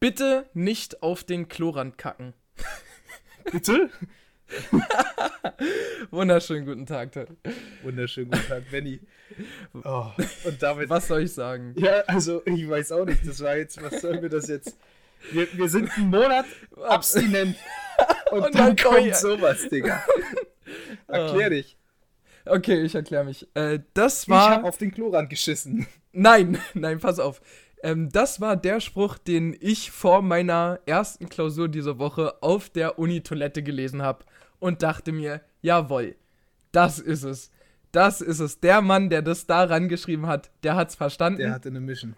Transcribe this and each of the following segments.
Bitte nicht auf den Klorand kacken. Bitte? Wunderschönen guten Tag, Till. Wunderschönen guten Tag, Benny. Oh, und damit. Was soll ich sagen? Ja, also ich weiß auch nicht. Das war jetzt, was sollen wir das jetzt? Wir, wir sind einen Monat abstinent. Und, Und dann, dann komm kommt ich- sowas, Digga. Erklär dich. Okay, ich erkläre mich. Äh, das Ich war. hab auf den Klorand geschissen. Nein, nein, pass auf. Ähm, das war der Spruch, den ich vor meiner ersten Klausur diese Woche auf der Uni-Toilette gelesen habe und dachte mir, jawohl, das ist es. Das ist es. Der Mann, der das da rangeschrieben hat, der hat's verstanden. Der hatte eine Mission.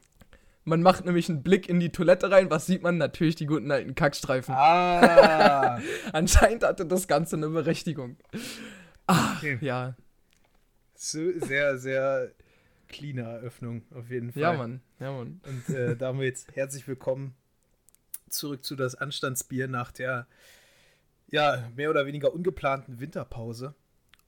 Man macht nämlich einen Blick in die Toilette rein. Was sieht man? Natürlich die guten alten Kackstreifen. Ah. Anscheinend hatte das Ganze eine Berechtigung. Ah, Okay. ja. So, sehr, sehr cleane Eröffnung, auf jeden Fall. Ja, Mann. Ja, Mann. Und äh, damit herzlich willkommen zurück zu das Anstandsbier nach der ja, mehr oder weniger ungeplanten Winterpause.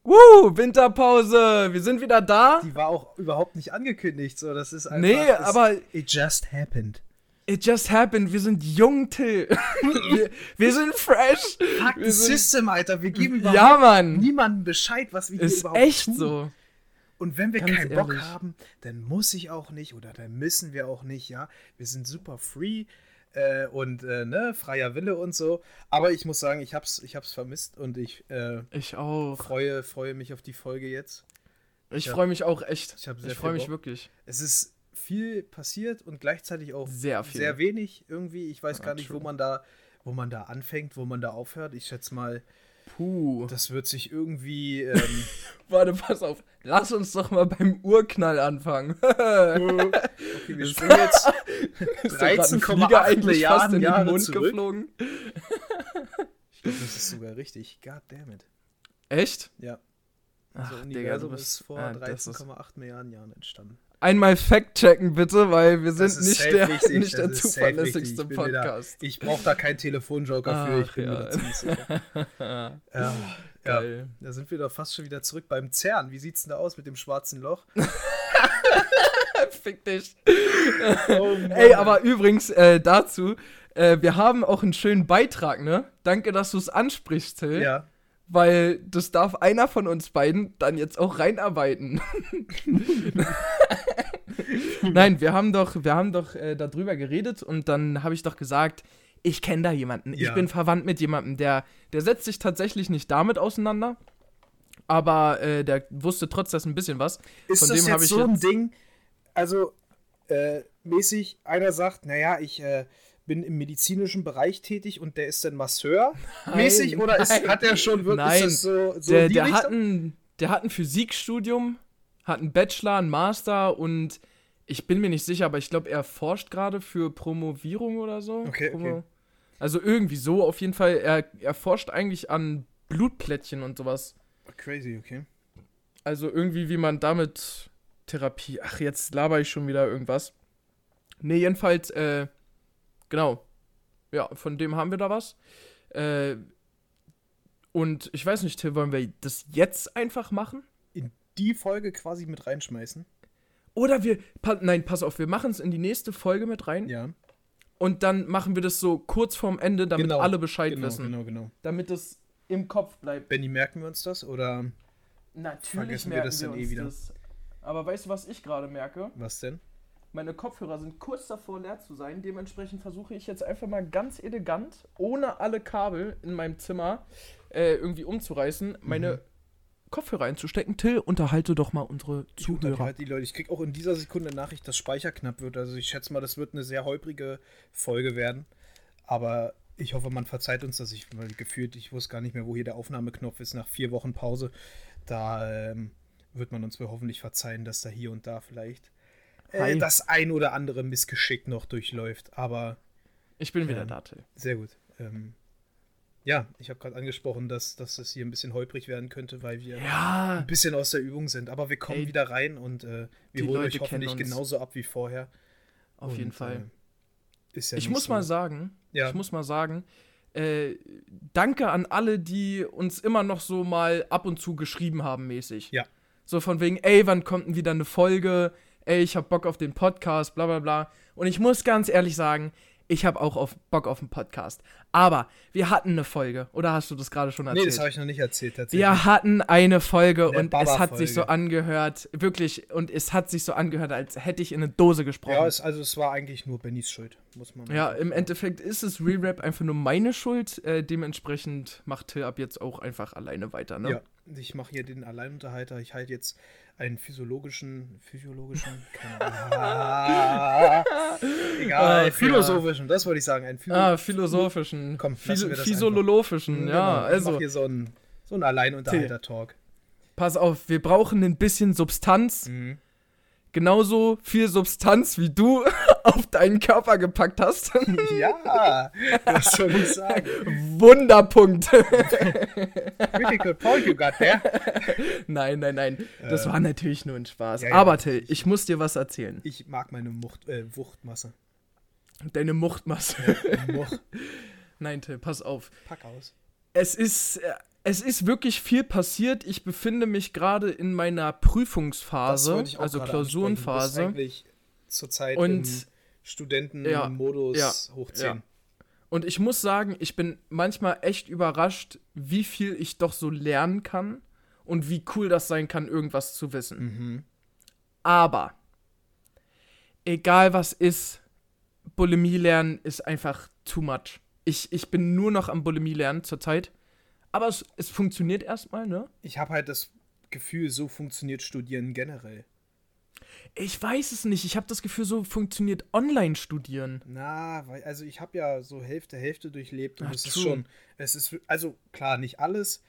Woo, Winterpause. Wir sind wieder da. Die war auch überhaupt nicht angekündigt, so das ist einfach Nee, es- aber it just happened. It just happened. Wir sind jung, Till. wir, wir sind fresh. Fuck Wir sind- System, Alter, wir geben überhaupt Ja, Mann. niemandem Bescheid, was wir hier Ist überhaupt echt tun. so. Und wenn wir Ganz keinen Bock ehrlich. haben, dann muss ich auch nicht oder dann müssen wir auch nicht, ja. Wir sind super free äh, und äh, ne, freier Wille und so. Aber ich muss sagen, ich hab's, ich hab's vermisst und ich äh, Ich auch. freue, freue mich auf die Folge jetzt. Ich Ja. freue mich auch echt. Ich Ich freue mich Bock. wirklich. Es ist viel passiert und gleichzeitig auch Sehr viel. sehr wenig irgendwie. Ich weiß Ja, gar nicht, wo true. man da, wo man da anfängt, wo man da aufhört. Ich schätze mal, Puh. das wird sich irgendwie. Ähm, Warte, pass auf. Lass uns doch mal beim Urknall anfangen. okay, wir springen jetzt Ist da grad ein 13,8 Flieger eigentlich fast Milliarden in den Jahre Mund zurück. geflogen. Ich glaube, das ist sogar richtig. God damn it. Echt? Ja. Ach, Unser Digga, du bist- ist vor ah, das ist- 13,8 Milliarden Jahren entstanden. Einmal fact-checken bitte, weil wir sind nicht der, nicht der das zuverlässigste. Ich mir da- Podcast. Ich brauche da keinen Telefonjoker für, ich bin mir ja. da ziemlich sicher. Ja, da sind wir doch fast schon wieder zurück beim CERN. Wie sieht's denn da aus mit dem schwarzen Loch? Fick dich. Oh. Ey, aber übrigens äh, dazu, äh, wir haben auch einen schönen Beitrag, ne? Danke, dass du es ansprichst, Till. Ja, Weil das darf einer von uns beiden dann jetzt auch reinarbeiten. Nein, wir haben doch, wir haben doch äh, darüber geredet und dann habe ich doch gesagt, ich kenne da jemanden. Ich Ja. bin verwandt mit jemandem, der, der setzt sich tatsächlich nicht damit auseinander. Aber äh, der wusste trotzdem ein bisschen was. ist Von das dem jetzt habe ich so ein Ding, also äh, mäßig, einer sagt, naja, ich äh, bin im medizinischen Bereich tätig und der ist dann Masseur mäßig oder ist, nein. hat er schon wirklich Nein. das so, so der, die der, hat ein, der hat ein Physikstudium, hat einen Bachelor, einen Master und ich bin mir nicht sicher, aber ich glaube, er forscht gerade für Promovierung oder so. Okay, okay. Also irgendwie so, auf jeden Fall. Er, er forscht eigentlich an Blutplättchen und sowas. Crazy, okay. Also irgendwie, wie man damit Therapie. Ach, jetzt laber ich schon wieder irgendwas. Nee, jedenfalls, äh, genau. Ja, von dem haben wir da was. Äh, und ich weiß nicht, Till, wollen wir das jetzt einfach machen? In die Folge quasi mit reinschmeißen. Oder wir, pa nein, pass auf, wir machen es in die nächste Folge mit rein Ja, und dann machen wir das so kurz vorm Ende, damit Genau, alle Bescheid genau, wissen. genau, genau. Damit es im Kopf bleibt. Benny, merken wir uns das oder Natürlich Vergessen wir merken das wir dann eh wieder. das. Aber weißt du, was ich gerade merke? was denn? Meine Kopfhörer sind kurz davor leer zu sein. Dementsprechend versuche ich jetzt einfach mal ganz elegant, ohne alle Kabel in meinem Zimmer äh, irgendwie umzureißen, meine Mhm. Kopfhörer einzustecken. Till, unterhalte doch mal unsere Ich Zuhörer. unterhalte die Leute. Ich krieg auch in dieser Sekunde eine Nachricht, dass Speicher knapp wird. Also ich schätze mal, das wird eine sehr holprige Folge werden. Aber ich hoffe, man verzeiht uns, dass ich gefühlt, ich wusste gar nicht mehr, wo hier der Aufnahmeknopf ist nach vier Wochen Pause. Da ähm, wird man uns wohl hoffentlich verzeihen, dass da hier und da vielleicht äh, das ein oder andere Missgeschick noch durchläuft. Aber Ich bin wieder Ja. da, Till. sehr gut. Ähm, ja, ich habe gerade angesprochen, dass, dass es hier ein bisschen holprig werden könnte, weil wir Ja, ein bisschen aus der Übung sind. Aber wir kommen Ey, wieder rein und äh, wir holen Leute euch hoffentlich genauso ab wie vorher. auf Und, jeden Fall. Äh, ist ja ich muss so- mal sagen, Ja. ich muss mal sagen, äh, danke an alle, die uns immer noch so mal ab und zu geschrieben haben, mäßig. Ja. So von wegen, ey, wann kommt denn wieder eine Folge? Ey, ich hab Bock auf den Podcast, bla bla bla. Und ich muss ganz ehrlich sagen, ich habe auch auf Bock auf einen Podcast. Aber wir hatten eine Folge, oder hast du das gerade schon erzählt? Nee, das habe ich noch nicht erzählt tatsächlich. Wir hatten eine Folge Eine und es hat sich so angehört, wirklich, und es hat sich so angehört, als hätte ich in eine Dose gesprochen. ja, es, also es war eigentlich nur Bennys Schuld, muss man Ja, im. Endeffekt ist es Re-Rap einfach nur meine Schuld. Äh, dementsprechend macht Till ab jetzt auch einfach alleine weiter, ne? Ja, ich mache hier den Alleinunterhalter. Ich halte jetzt einen physiologischen, physiologischen. Ah, egal, ja. philosophischen, das wollte ich sagen. Ein Philo Ah, philosophischen. Komm, Phys lassen wir das physiologischischen, Genau, ja. ich mach Also, hier so einen, so einen Alleinunterhalter-Talk. pass auf, wir brauchen ein bisschen Substanz. Mhm. Genauso viel Substanz, wie du auf deinen Körper gepackt hast. Ja, was soll ich sagen? Wunderpunkt. Critical point you got there. nein, nein, nein. Das Ähm, war natürlich nur ein Spaß. ja, ja, Aber Till, ich muss dir was erzählen. Ich mag meine Mucht, äh, Wuchtmasse. Deine Muchtmasse. Mucht. nein, Till, pass auf. Pack aus. Es ist, äh, es ist wirklich viel passiert. Ich befinde mich gerade in meiner Prüfungsphase, also ansprechen. Du bist Klausurenphase. zurzeit Und- im Studentenmodus Ja, hoch ja. 10. Und ich muss sagen, ich bin manchmal echt überrascht, wie viel ich doch so lernen kann und wie cool das sein kann, irgendwas zu wissen. Mhm. Aber, egal was ist, Bulimie lernen ist einfach too much. Ich, ich bin nur noch am Bulimie lernen zurzeit. Aber es, es funktioniert erstmal, ne? Ich habe halt das Gefühl, so funktioniert Studieren generell. Ich weiß es nicht. Ich habe das Gefühl, so funktioniert Online-Studieren. Na, weil, also ich habe ja so Hälfte, Hälfte durchlebt und Ach, es ist true. schon, es ist, also klar, nicht alles,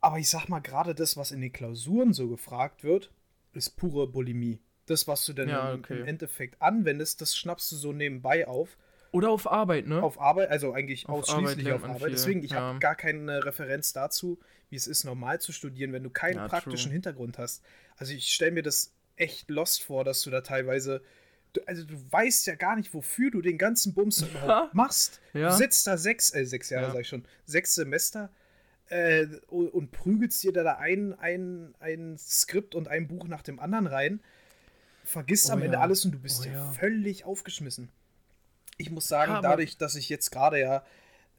aber ich sag mal, gerade das, was in den Klausuren so gefragt wird, ist pure Bulimie. Das, was du dann Ja, okay. im Endeffekt anwendest, das schnappst du so nebenbei auf. Oder auf Arbeit, ne? Auf Arbeit, also eigentlich Auf ausschließlich Arbeit auf Arbeit. viel, Deswegen, ich ja. habe gar keine Referenz dazu, wie es ist, normal zu studieren, wenn du keinen Ja, praktischen true. Hintergrund hast. Also ich stelle mir das echt lost vor, dass du da teilweise. Du, also du weißt ja gar nicht, wofür du den ganzen Bums da überhaupt machst. Ja. Du sitzt da sechs, äh, sechs Jahre, Ja. sag ich schon, sechs Semester äh, und, und prügelst dir da ein, ein, ein Skript und ein Buch nach dem anderen rein. Vergisst Oh am Ende ja. alles und du bist Oh ja, ja. völlig aufgeschmissen. Ich muss sagen, aber- dadurch, dass ich jetzt gerade ja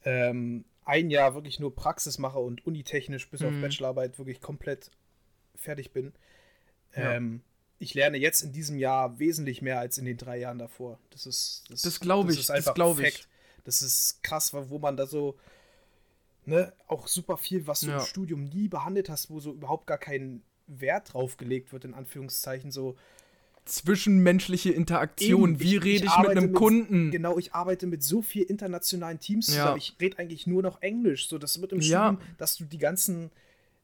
ähm, ein Jahr wirklich nur Praxis mache und unitechnisch bis auf Mhm. Bachelorarbeit wirklich komplett fertig bin, Ja. ähm, ich lerne jetzt in diesem Jahr wesentlich mehr als in den drei Jahren davor. Das ist Das glaub ich, ist das einfach glaub ich. Das ist krass, wo man da so ne, auch super viel, was du Ja. im Studium nie behandelt hast, wo so überhaupt gar kein Wert drauf gelegt wird, in Anführungszeichen, so Zwischenmenschliche Interaktion. Eben, Wie rede ich ich, mit einem mit- Kunden? Genau, ich arbeite mit so vielen internationalen Teams Ja. zusammen. Ich rede eigentlich nur noch Englisch. So, das wird im Ja. Studium, dass du die ganzen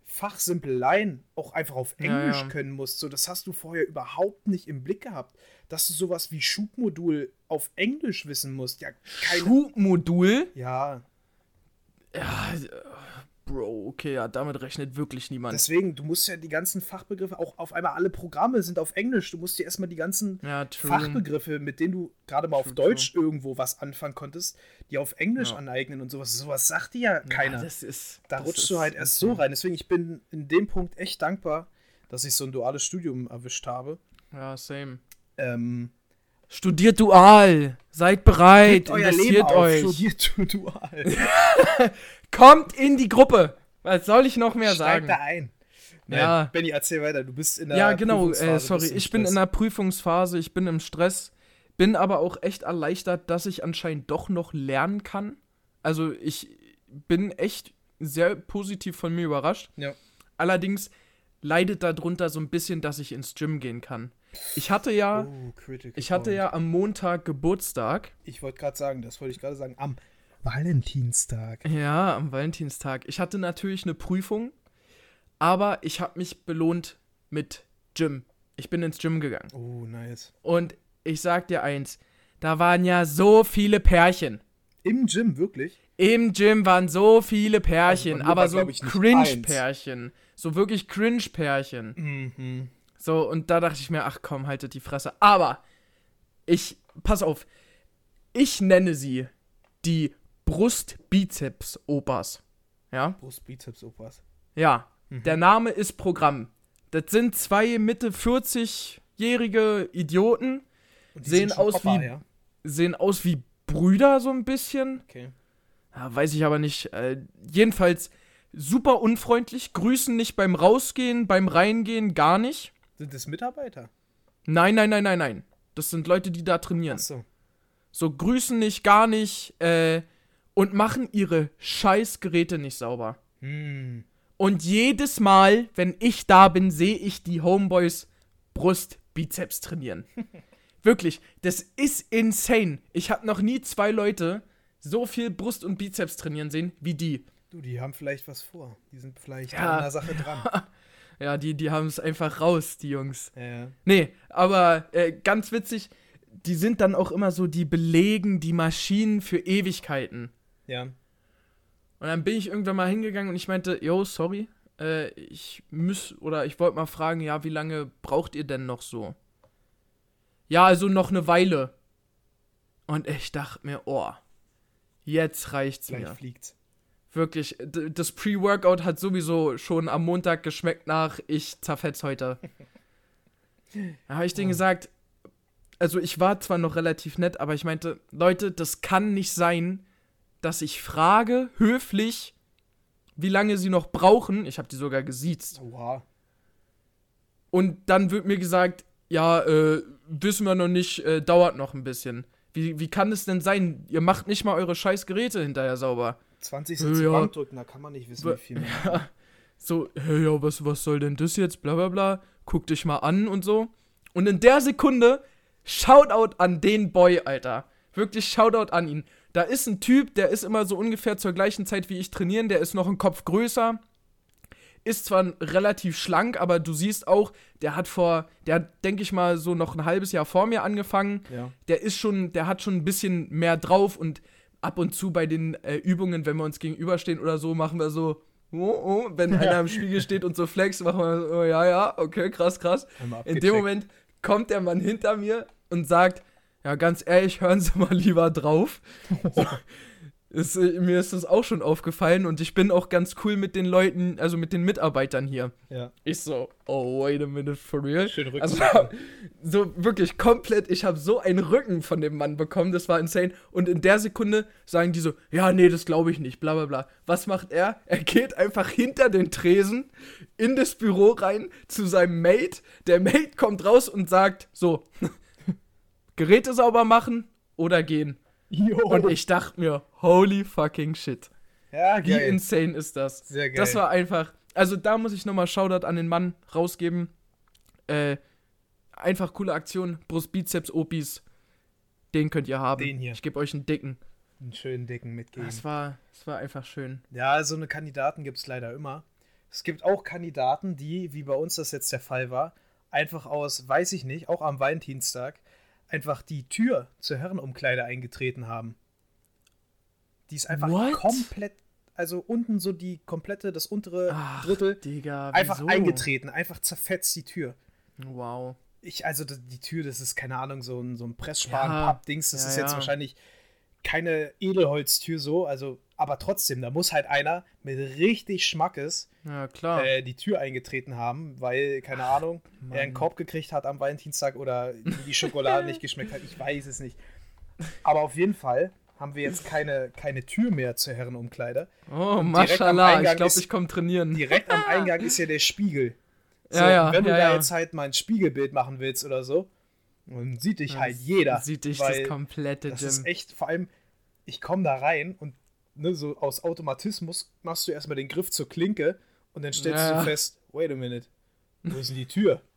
Fachsimpeleien auch einfach auf Ja, Englisch ja. können musst. So, das hast du vorher überhaupt nicht im Blick gehabt. Dass du sowas wie Schubmodul auf Englisch wissen musst. Ja, keine. Schubmodul? ja, Ja, Bro, okay, ja, damit rechnet wirklich niemand. deswegen, du musst ja die ganzen Fachbegriffe, auch auf einmal alle Programme sind auf Englisch. Du musst dir erstmal die ganzen ja, true. Fachbegriffe, mit denen du gerade mal auf True, Deutsch irgendwo was anfangen konntest, die auf Englisch Ja. aneignen und sowas. Sowas sagt dir ja keiner. Das ist, da das rutschst ist du halt erst so rein. Deswegen, ich bin in dem Punkt echt dankbar, dass ich so ein duales Studium erwischt habe. Ja, same. Ähm, Studiert dual. Seid bereit. Leben Investiert euch. studiert du dual. Kommt in die Gruppe. Was soll ich noch mehr Steig sagen? da ein. Nein, Ja. Benny, erzähl weiter. Du bist in der Ja, genau. Prüfungsphase, Äh, sorry, ich bin in der Prüfungsphase, ich bin im Stress, bin aber auch echt erleichtert, dass ich anscheinend doch noch lernen kann. Also ich bin echt sehr positiv von mir überrascht. Ja. Allerdings leidet darunter so ein bisschen, dass ich ins Gym gehen kann. Ich hatte ja, Oh, ich hatte point. ja am Montag Geburtstag. Ich wollte gerade sagen, das wollte ich gerade sagen, am Valentinstag. Ja, am Valentinstag. Ich hatte natürlich eine Prüfung, aber ich habe mich belohnt mit Gym. Ich bin ins Gym gegangen. Oh, nice. Und ich sag dir eins, da waren ja so viele Pärchen. Im Gym, wirklich? Im Gym waren so viele Pärchen, Also bei mir aber so Cringe-Pärchen. So wirklich Cringe-Pärchen. Mhm. So, und da dachte ich mir, ach komm, haltet die Fresse. Aber ich, pass auf, ich nenne sie die Brust-Bizeps-Opas. Ja? Brust, Bizeps, Opas. Ja, Mhm. der Name ist Programm. Das sind zwei Mitte 40-jährige Idioten, Und die Sehen aus Papa, wie- Ja? sehen aus wie Brüder so ein bisschen. Okay. Ja, weiß ich aber nicht. Äh, jedenfalls super unfreundlich, grüßen nicht beim Rausgehen, beim Reingehen, gar nicht. Sind das Mitarbeiter? Nein, nein, nein, nein, nein. Das sind Leute, die da trainieren. Achso. So grüßen nicht, gar nicht äh, und machen ihre scheiß Geräte nicht sauber. Hm. Und jedes Mal, wenn ich da bin, sehe ich die Homeboys Brust, Bizeps trainieren. Wirklich, das ist insane. Ich habe noch nie zwei Leute so viel Brust und Bizeps trainieren sehen wie die. Du, die haben vielleicht was vor. Die sind vielleicht Ja. an der Sache dran. Ja, die, die haben es einfach raus, die Jungs. ja. Nee, aber äh, ganz witzig, die sind dann auch immer so, die belegen die Maschinen für Ewigkeiten. ja. Und dann bin ich irgendwann mal hingegangen und ich meinte, yo, sorry, äh, ich muss, oder ich wollte mal fragen, ja, wie lange braucht ihr denn noch so? Ja, also noch eine Weile. Und ich dachte mir, oh, jetzt reicht's Gleich mir. fliegt's. Wirklich, das Pre-Workout hat sowieso schon am Montag geschmeckt nach, ich zerfetz heute. Da habe ich denen gesagt, also ich war zwar noch relativ nett, aber ich meinte, Leute, das kann nicht sein, dass ich frage, höflich, wie lange sie noch brauchen. Ich habe die sogar gesiezt. Oha. Und dann wird mir gesagt, ja, äh, wissen wir noch nicht, äh, dauert noch ein bisschen. Wie, wie kann es denn sein? Ihr macht nicht mal eure scheiß Geräte hinterher sauber. 20 Ja. sind zum Bankdrücken, da kann man nicht wissen, wie viel mehr. Ja, so, hey, ja, was, was soll denn das jetzt? Bla bla bla. Guck dich mal an und so. Und in der Sekunde, Shoutout an den Boy, Alter. Wirklich Shoutout an ihn. Da ist ein Typ, der ist immer so ungefähr zur gleichen Zeit wie ich trainieren, der ist noch ein Kopf größer. Ist zwar relativ schlank, aber du siehst auch, der hat vor, der hat, denke ich mal, so noch ein halbes Jahr vor mir angefangen Ja. der ist schon, der hat schon ein bisschen mehr drauf und ab und zu bei den äh, Übungen, wenn wir uns gegenüberstehen oder so, machen wir so, oh, oh, wenn einer im Spiegel steht und so flex, machen wir so, oh, ja, ja, okay, krass, krass. In dem Moment kommt der Mann hinter mir und sagt, ja, ganz ehrlich, hören Sie mal lieber drauf. So, ist, äh, mir ist das auch schon aufgefallen und ich bin auch ganz cool mit den Leuten, also mit den Mitarbeitern hier. Ja. Ich so, oh, wait a minute, for real? Schön Rücken. Also so wirklich komplett, ich habe so einen Rücken von dem Mann bekommen, das war insane. Und in der Sekunde sagen die so, ja, nee, das glaube ich nicht, bla bla bla. Was macht er? Er geht einfach hinter den Tresen in das Büro rein zu seinem Mate. Der Mate kommt raus und sagt so, Geräte sauber machen oder gehen. Jo. Und ich dachte mir, holy fucking shit. ja, Wie geil. insane ist das? Sehr geil. Das war einfach. Also da muss ich nochmal Shoutout an den Mann rausgeben. Äh, einfach coole Aktion. Brust, Bizeps, Opis. Den könnt ihr haben. Den hier. Ich gebe euch einen dicken. einen schönen dicken mitgeben. Das war, war einfach schön. Ja, so eine Kandidaten gibt es leider immer. Es gibt auch Kandidaten, die, wie bei uns das jetzt der Fall war, einfach aus, weiß ich nicht, auch am Valentinstag, einfach die Tür zur Herrenumkleide eingetreten haben. Die ist einfach What? komplett, also unten so die komplette, das untere Ach, Drittel, Digga, einfach eingetreten, einfach zerfetzt die Tür. Wow. Ich, also die Tür, das ist keine Ahnung, so ein, so ein. Pressspan-Papp-Dings, das Ja, ist jetzt ja. wahrscheinlich keine Edelholztür so, also, aber trotzdem, da muss halt einer mit richtig Schmackes Ja, klar. äh, die Tür eingetreten haben, weil, keine Ahnung, Mann. er einen Korb gekriegt hat am Valentinstag oder die Schokolade nicht geschmeckt hat, ich weiß es nicht. Aber auf jeden Fall haben wir jetzt keine, keine Tür mehr zur Herrenumkleide. oh, Mashallah. Ich glaube, ich komme trainieren. Direkt am Eingang ist ja der Spiegel. So, Ja, ja, wenn du ja, da jetzt halt mal ein Spiegelbild machen willst oder so, dann sieht dich halt Das jeder. Sieht dich das komplette Das Gym. ist echt, vor allem, ich komme da rein und ne, so aus Automatismus machst du erstmal den Griff zur Klinke und dann stellst Ja. du fest, wait a minute, wo ist denn die Tür?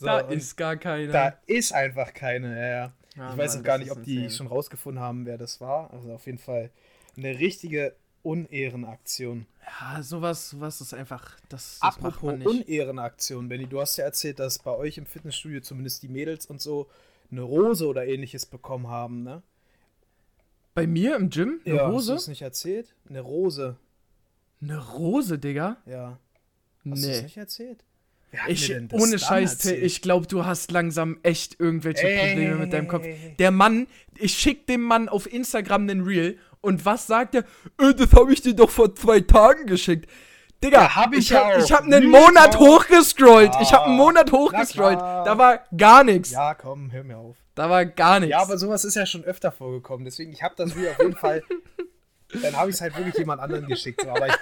So, da ist gar keine. da ist einfach keine. Ja, ja. Ja, ich weiß Mann, auch gar nicht, ob die schon rausgefunden haben, wer das war. Also auf jeden Fall eine richtige Unehrenaktion. Ja, sowas, sowas ist einfach. Das, das macht Apropos man nicht. Unehrenaktion, Benny, du hast ja erzählt, dass bei euch im Fitnessstudio zumindest die Mädels und so eine Rose oder ähnliches bekommen haben, ne? Bei mir im Gym? Eine ja, Hast Rose? du es nicht erzählt? Eine Rose, Eine Rose, Digga? ja. Hast du es Nee. nicht erzählt? Ich, ohne Scheiß, erzählt? ich glaube, du hast langsam echt irgendwelche Ey, Probleme mit deinem Kopf. Der Mann, ich schick dem Mann auf Instagram den Reel und was sagt er? Äh, das habe ich dir doch vor zwei Tagen geschickt. Digga, Ja, hab ich ich hab, ich hab einen Monat hochgescrollt. ich hab einen Ja, Monat na hochgescrollt. Da war gar nichts. Ja, komm, hör mir auf. Da war gar nichts. Ja, aber sowas ist ja schon öfter vorgekommen. Deswegen, ich habe das Video auf jeden Fall. Dann habe ich es halt wirklich jemand anderen geschickt. So. Aber ich,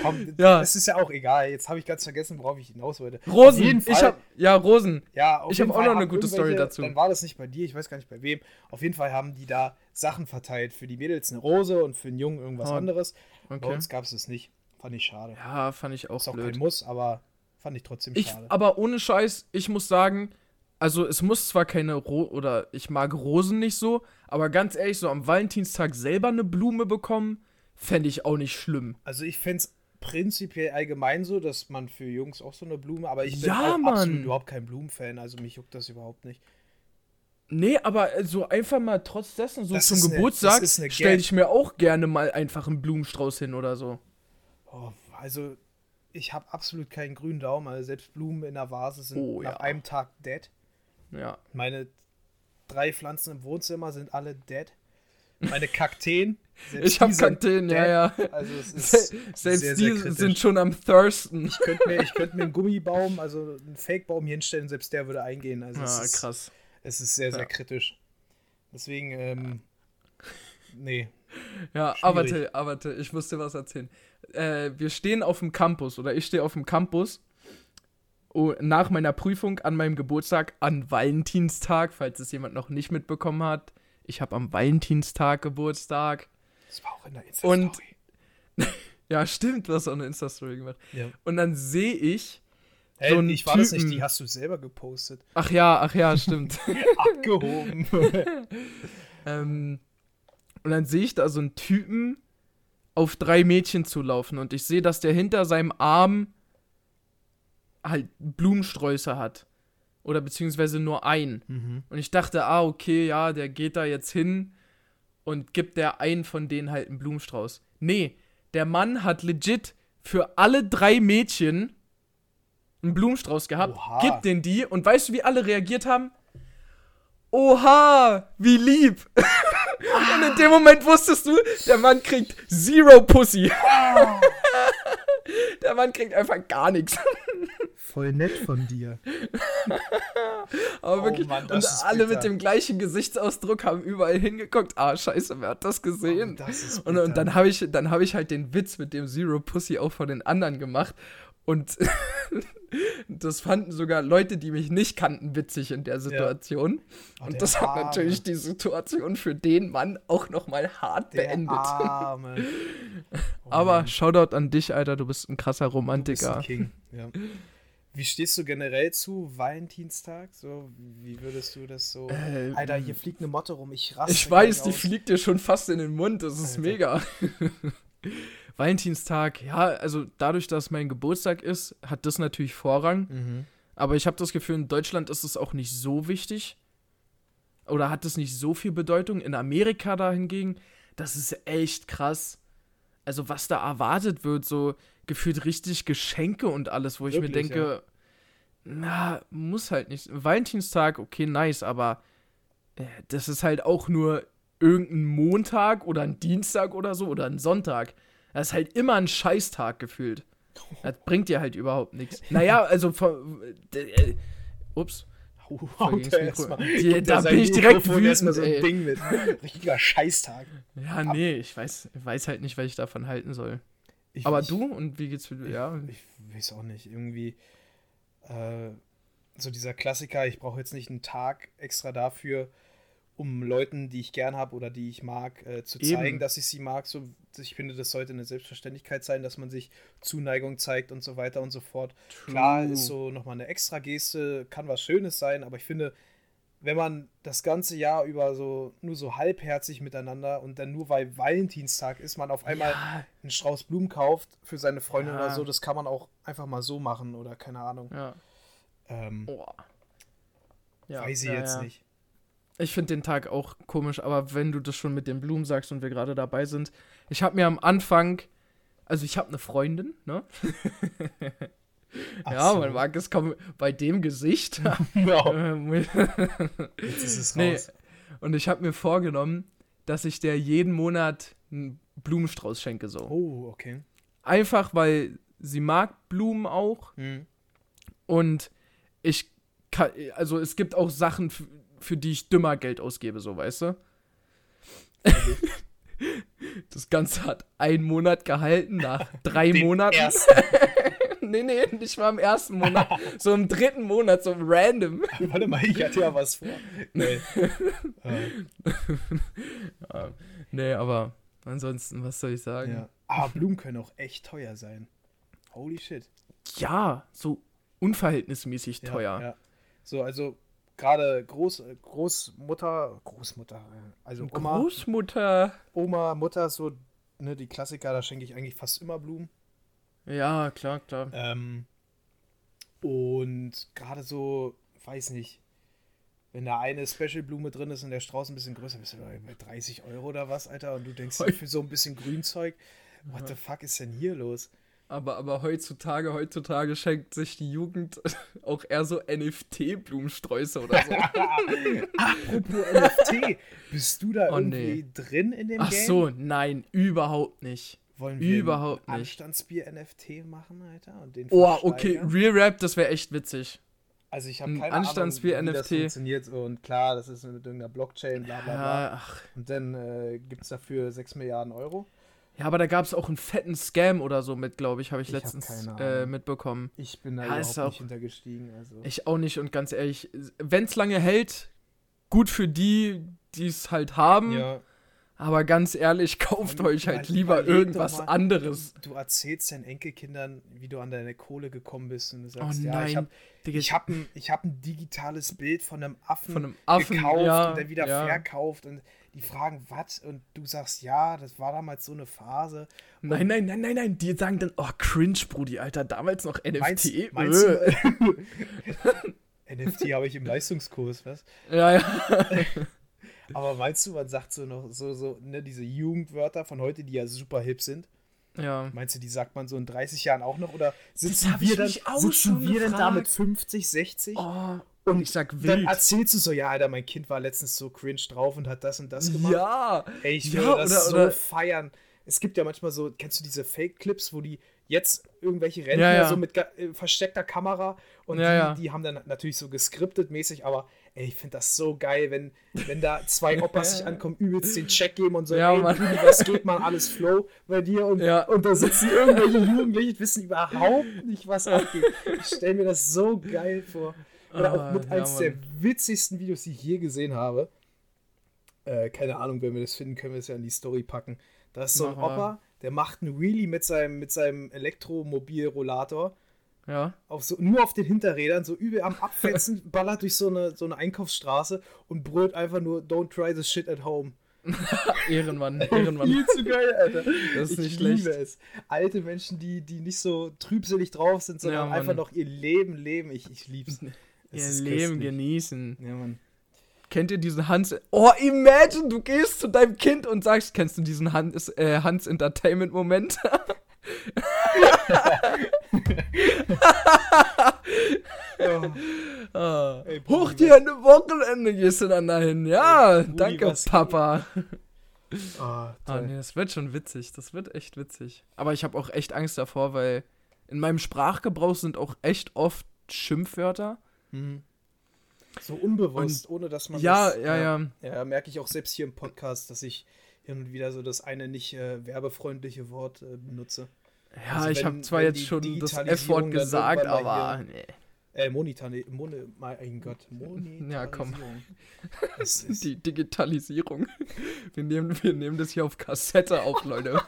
komm, Ja. es ist ja auch egal. Jetzt habe ich ganz vergessen, worauf ich hinaus wollte. Rosen. jeden Fall, Ich hab, ja, Rosen. ja, ich jeden hab auch noch eine gute Story dazu. Dann war das nicht bei dir, ich weiß gar nicht bei wem. Auf jeden Fall haben die da Sachen verteilt. Für die Mädels eine Rose und für den Jungen irgendwas Oh, anderes. Bei Okay. uns gab es das nicht. Fand ich schade. Ja, fand ich auch Ist auch blöd. kein Muss, aber fand ich trotzdem Ich, schade. aber ohne Scheiß, ich muss sagen, also es muss zwar keine Ro oder ich mag Rosen nicht so, aber ganz ehrlich, so am Valentinstag selber eine Blume bekommen, fände ich auch nicht schlimm. Also ich fände es prinzipiell allgemein so, dass man für Jungs auch so eine Blume, aber ich bin Ja, Mann. absolut überhaupt kein Blumenfan, also mich juckt das überhaupt nicht. Nee, aber äh, so einfach mal trotz dessen, so Das zum Geburtstag, stelle ich mir auch gerne mal einfach einen Blumenstrauß hin oder so. Oh, also ich habe absolut keinen grünen Daumen, also selbst Blumen in der Vase sind Oh, nach ja. einem Tag dead. Ja. Meine drei Pflanzen im Wohnzimmer sind alle dead. Meine Kakteen, Ich habe Kakteen, dead. ja, ja. Also es ist Se- Selbst sehr, die sehr sind schon am Thirsten. ich könnte mir, ich könnte mir einen Gummibaum, also einen Fake-Baum hier hinstellen, selbst der würde eingehen. Also es Ah, ist, krass. Es ist sehr, sehr Ja. kritisch. Deswegen, ähm, nee. Ja, Schwierig. aber Till, aber Till, ich muss dir was erzählen. Äh, wir stehen auf dem Campus oder ich stehe auf dem Campus nach meiner Prüfung an meinem Geburtstag an Valentinstag, falls es jemand noch nicht mitbekommen hat. Ich habe am Valentinstag Geburtstag. Das war auch in der Und- Insta-Story. Ja, stimmt, du hast auch eine Insta-Story gemacht. Ja. Und dann sehe ich, Hey, so ich war das nicht, Typen- die hast du selber gepostet. ach ja, ach ja, stimmt. Abgehoben. Ähm, und dann sehe ich da so einen Typen auf drei Mädchen zulaufen und ich sehe, dass der hinter seinem Arm halt Blumensträuße hat. Oder beziehungsweise nur einen. mhm. Und ich dachte, ah, okay, ja, der geht da jetzt hin und gibt der einen von denen halt einen Blumenstrauß. Nee, der Mann hat legit für alle drei Mädchen einen Blumenstrauß gehabt, Oha. gibt den die und weißt du, wie alle reagiert haben? Oha, wie lieb. und in dem Moment wusstest du, der Mann kriegt Zero Pussy. der Mann kriegt einfach gar nichts. Voll nett von dir. Aber Oh wirklich, Mann, und alle bitter. mit dem gleichen Gesichtsausdruck haben überall hingeguckt. Ah, scheiße, wer hat das gesehen? Oh, das ist und, und dann habe ich, dann hab ich halt den Witz mit dem Zero Pussy auch von den anderen gemacht. Und das fanden sogar Leute, die mich nicht kannten, witzig in der Situation. Oh, und das hat Arme. natürlich die Situation für den Mann auch nochmal hart Der beendet. Arme. Oh Aber Mann, Shoutout an dich, Alter, du bist ein krasser Romantiker. ein King. Ja. Wie stehst du generell zu Valentinstag? So, wie würdest du das so? Äh, Alter, hier fliegt eine Motte rum. Ich raste. Ich weiß, die aus. fliegt dir schon fast in den Mund. Das ist Alter. mega. Valentinstag, ja, also dadurch, dass mein Geburtstag ist, hat das natürlich Vorrang. Mhm. Aber ich habe das Gefühl, in Deutschland ist es auch nicht so wichtig. Oder hat es nicht so viel Bedeutung. In Amerika dahingegen, das ist echt krass. Also, was da erwartet wird, so gefühlt richtig Geschenke und alles, wo ich Wirklich, mir denke, na, muss halt nicht. Valentinstag, okay, nice, aber äh, das ist halt auch nur irgendein Montag oder ein Dienstag oder so oder ein Sonntag. Das ist halt immer ein Scheißtag gefühlt. Das bringt dir halt überhaupt nichts. Naja, also von, äh, ups. Mikro. erstmal. Die- da bin ich direkt Mikrofon wütend, so ein. Ding mit. Richtiger Scheißtag. Ja, nee, ich weiß, weiß halt nicht, was ich davon halten soll. Ich, Aber ich, du und wie geht's für du? Ja, Ich weiß auch nicht. Irgendwie äh, so dieser Klassiker, ich brauche jetzt nicht einen Tag extra dafür, um Leuten, die ich gern habe oder die ich mag, äh, zu Eben. zeigen, dass ich sie mag. So, ich finde, das sollte eine Selbstverständlichkeit sein, dass man sich Zuneigung zeigt und so weiter und so fort. Klar True. ist so nochmal eine extra Geste, kann was Schönes sein, aber ich finde, wenn man das ganze Jahr über so nur so halbherzig miteinander und dann nur weil Valentinstag ist, man auf einmal ja, einen Strauß Blumen kauft für seine Freundin Ja. oder so, das kann man auch einfach mal so machen oder keine Ahnung. ja. Ähm, Oh. Weiß ich jetzt nicht. Ich finde den Tag auch komisch, aber wenn du das schon mit den Blumen sagst und wir gerade dabei sind, ich habe mir am Anfang, also ich habe eine Freundin, ne? Ach ja, so. man mag es kaum bei dem Gesicht. Ähm, jetzt ist es nee, raus. und ich habe mir vorgenommen, dass ich der jeden Monat einen Blumenstrauß schenke so. Oh, okay. Einfach weil sie mag Blumen auch. Mhm. Und ich kann, also es gibt auch Sachen, für die ich dümmer Geld ausgebe, so weißt du. Das Ganze hat einen Monat gehalten, nach drei Den Monaten. ersten. nee, nee, nicht mal im ersten Monat. So im dritten Monat, so random. Warte mal, ich hatte ja was vor. Nee. Ja, nee, aber ansonsten, was soll ich sagen? ja. Aber Blumen können auch echt teuer sein. Holy shit. Ja, so unverhältnismäßig Ja, teuer. Ja. So, also gerade Groß, Großmutter, Großmutter, äh, also Oma, Großmutter. Oma, Mutter, so ne, die Klassiker, da schenke ich eigentlich fast immer Blumen. Ja, klar, klar. Ähm, und gerade so, weiß nicht, wenn da eine Special-Blume drin ist und der Strauß ein bisschen größer, bist du bei bei 30 Euro oder was, Alter? Und du denkst für so ein bisschen Grünzeug, what the fuck ist denn hier los? Aber, aber heutzutage, heutzutage schenkt sich die Jugend auch eher so NFT-Blumensträuße oder so. Apropos NFT, bist du da Oh, irgendwie drin in dem Ach Game? so, nein, überhaupt nicht. Wollen wir überhaupt ein nicht. Anstandsbier-NFT machen, Alter? Und den Oh, okay? Real Rap, das wäre echt witzig. Also ich habe ein keine Ahnung, Anstandsbier- wie das NFT. funktioniert. Und klar, das ist mit irgendeiner Blockchain, bla bla bla. Ja, ach. Und dann äh, gibt es dafür 6 Milliarden Euro. Ja, aber da gab es auch einen fetten Scam oder so mit, glaube ich, habe ich, Ich letztens äh, mitbekommen. Ich bin da Ja, überhaupt nicht hintergestiegen. Also. Ich auch nicht und ganz ehrlich, wenn es lange hält, gut für die, die es halt haben. ja. Aber ganz ehrlich, kauft Und euch halt lieber irgendwas mal, anderes. Du, erzählst deinen Enkelkindern, wie du an deine Kohle gekommen bist und du sagst, Oh ja, nein, ich habe ich hab ein, ich hab ein digitales Bild von einem Affen, Von einem Affen, gekauft ja, und dann wieder ja. verkauft und die fragen, was? Und du sagst, ja, das war damals so eine Phase. Nein, nein, nein, nein, nein. Die sagen dann, oh, cringe, Brudi, Alter. Damals noch NFT. Meinst, meinst Äh. du, NFT habe ich im Leistungskurs, was? Ja, ja. Aber meinst du, man sagt so noch so, so, ne, diese Jugendwörter von heute, die ja super hip sind? Ja. Meinst du, die sagt man so in 30 Jahren auch noch? Oder sitzen wir dann, sitzen wir denn da mit 50, 60? Oh, und ich sag dann wild. erzählst du so, ja, Alter, mein Kind war letztens so cringe drauf und hat das und das gemacht. Ja. Ey, ich Ja, würde das oder- so oder- feiern. Es gibt ja manchmal so, kennst du diese Fake-Clips, wo die jetzt irgendwelche Rentner Ja, ja. so mit äh, versteckter Kamera und Ja, die, ja. die haben dann natürlich so geskriptet mäßig, aber ey, ich finde das so geil, wenn, wenn da zwei Opas sich ankommen, übelst den Check geben und so, Ja, ey, Mann. Was geht man, alles Flow bei dir und, Ja. und da sitzen irgendwelche Jugendliche, die wissen überhaupt nicht, was abgeht. Ich stelle mir das so geil vor. Oder Ah, auch mit ja, eins der witzigsten Videos, die ich je gesehen habe. Äh, keine Ahnung, wenn wir das finden, können wir es ja in die Story packen. Da ist so ein. Opa, der macht einen Wheelie mit seinem, mit seinem Elektromobilrollator. Ja. Auf so, nur auf den Hinterrädern, so übel am Abfetzen, ballert durch so eine, so eine Einkaufsstraße und brüllt einfach nur Don't try this shit at home. Ehrenmann, Ehrenmann. Viel zu geil, Alter. Das ist ich nicht liebe schlecht. es. Alte Menschen, die, die nicht so trübselig drauf sind, sondern Ja, einfach noch ihr Leben leben. Ich, ich lieb's. Ihr Leben köstlich. genießen. Ja, Mann. Kennt ihr diesen Hans? Oh, imagine, du gehst zu deinem Kind und sagst, kennst du diesen Hans, äh, Hans Entertainment Moment? Ja. ah. Ey, Brudi, Hoch dir eine Wochenende gehst du dann dahin. Ja, Ey, Brudi, danke? Papa. Ah, Ah, toll. nee, das wird schon witzig. Das wird echt witzig. Aber ich habe auch echt Angst davor, weil in meinem Sprachgebrauch sind auch echt oft Schimpfwörter. Mhm. So unbewusst, ohne dass man Ja, das, ja, ja. Ja, merke ich auch selbst hier im Podcast, dass ich hin und wieder so das eine nicht äh, werbefreundliche Wort äh, benutze. Ja, Also ich habe zwar jetzt schon das F-Wort gesagt, aber nee. Äh, Monitane, Mone, mein Gott, Monetarisierung. Ja, komm. Das ist, die Digitalisierung. Wir nehmen, wir nehmen das hier auf Kassette auf, Leute.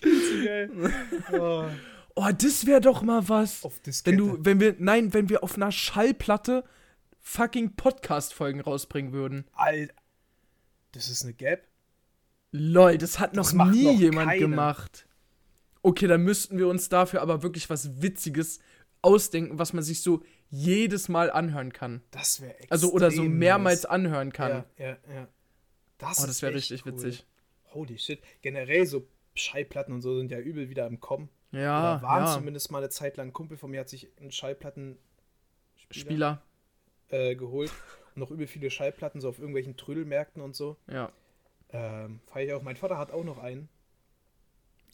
zu geil. Oh, Oh, das wäre doch mal was. auf Diskette. Wenn du, wenn wir, nein, wenn wir auf einer Schallplatte fucking Podcast-Folgen rausbringen würden. Al das ist eine Gap. Lol, das hat Das noch nie noch jemand keine. gemacht. Okay, dann müssten wir uns dafür aber wirklich was Witziges ausdenken, was man sich so jedes Mal anhören kann. Das wäre extrem Also oder so nice. mehrmals anhören kann. Ja, ja, ja. Das, oh, das wäre richtig cool. witzig. Holy shit. Generell so Schallplatten und so sind ja übel wieder im Kommen. Ja, Oder waren ja. zumindest mal eine Zeit lang. Ein Kumpel von mir hat sich einen Schallplattenspieler Spieler. äh, geholt. Und noch übel viele Schallplatten so auf irgendwelchen Trödelmärkten und so. Ja. Ähm, feier ich auch. Mein Vater hat auch noch einen.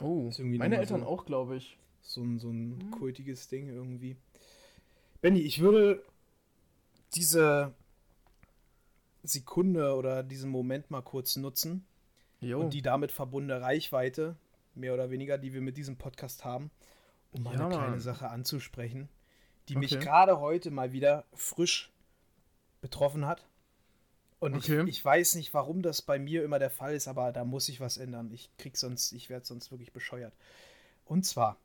Oh, meine Eltern so- auch, glaube ich. So ein, so ein Mhm. kultiges Ding irgendwie. Benny, ich würde diese Sekunde oder diesen Moment mal kurz nutzen Jo. und die damit verbundene Reichweite, mehr oder weniger, die wir mit diesem Podcast haben, um mal Ja, eine kleine Mann. Sache anzusprechen, die mich Okay. gerade heute mal wieder frisch betroffen hat. Und Okay. ich, ich weiß nicht, warum das bei mir immer der Fall ist, aber da muss ich was ändern. Ich krieg sonst, ich werde sonst wirklich bescheuert. Und zwar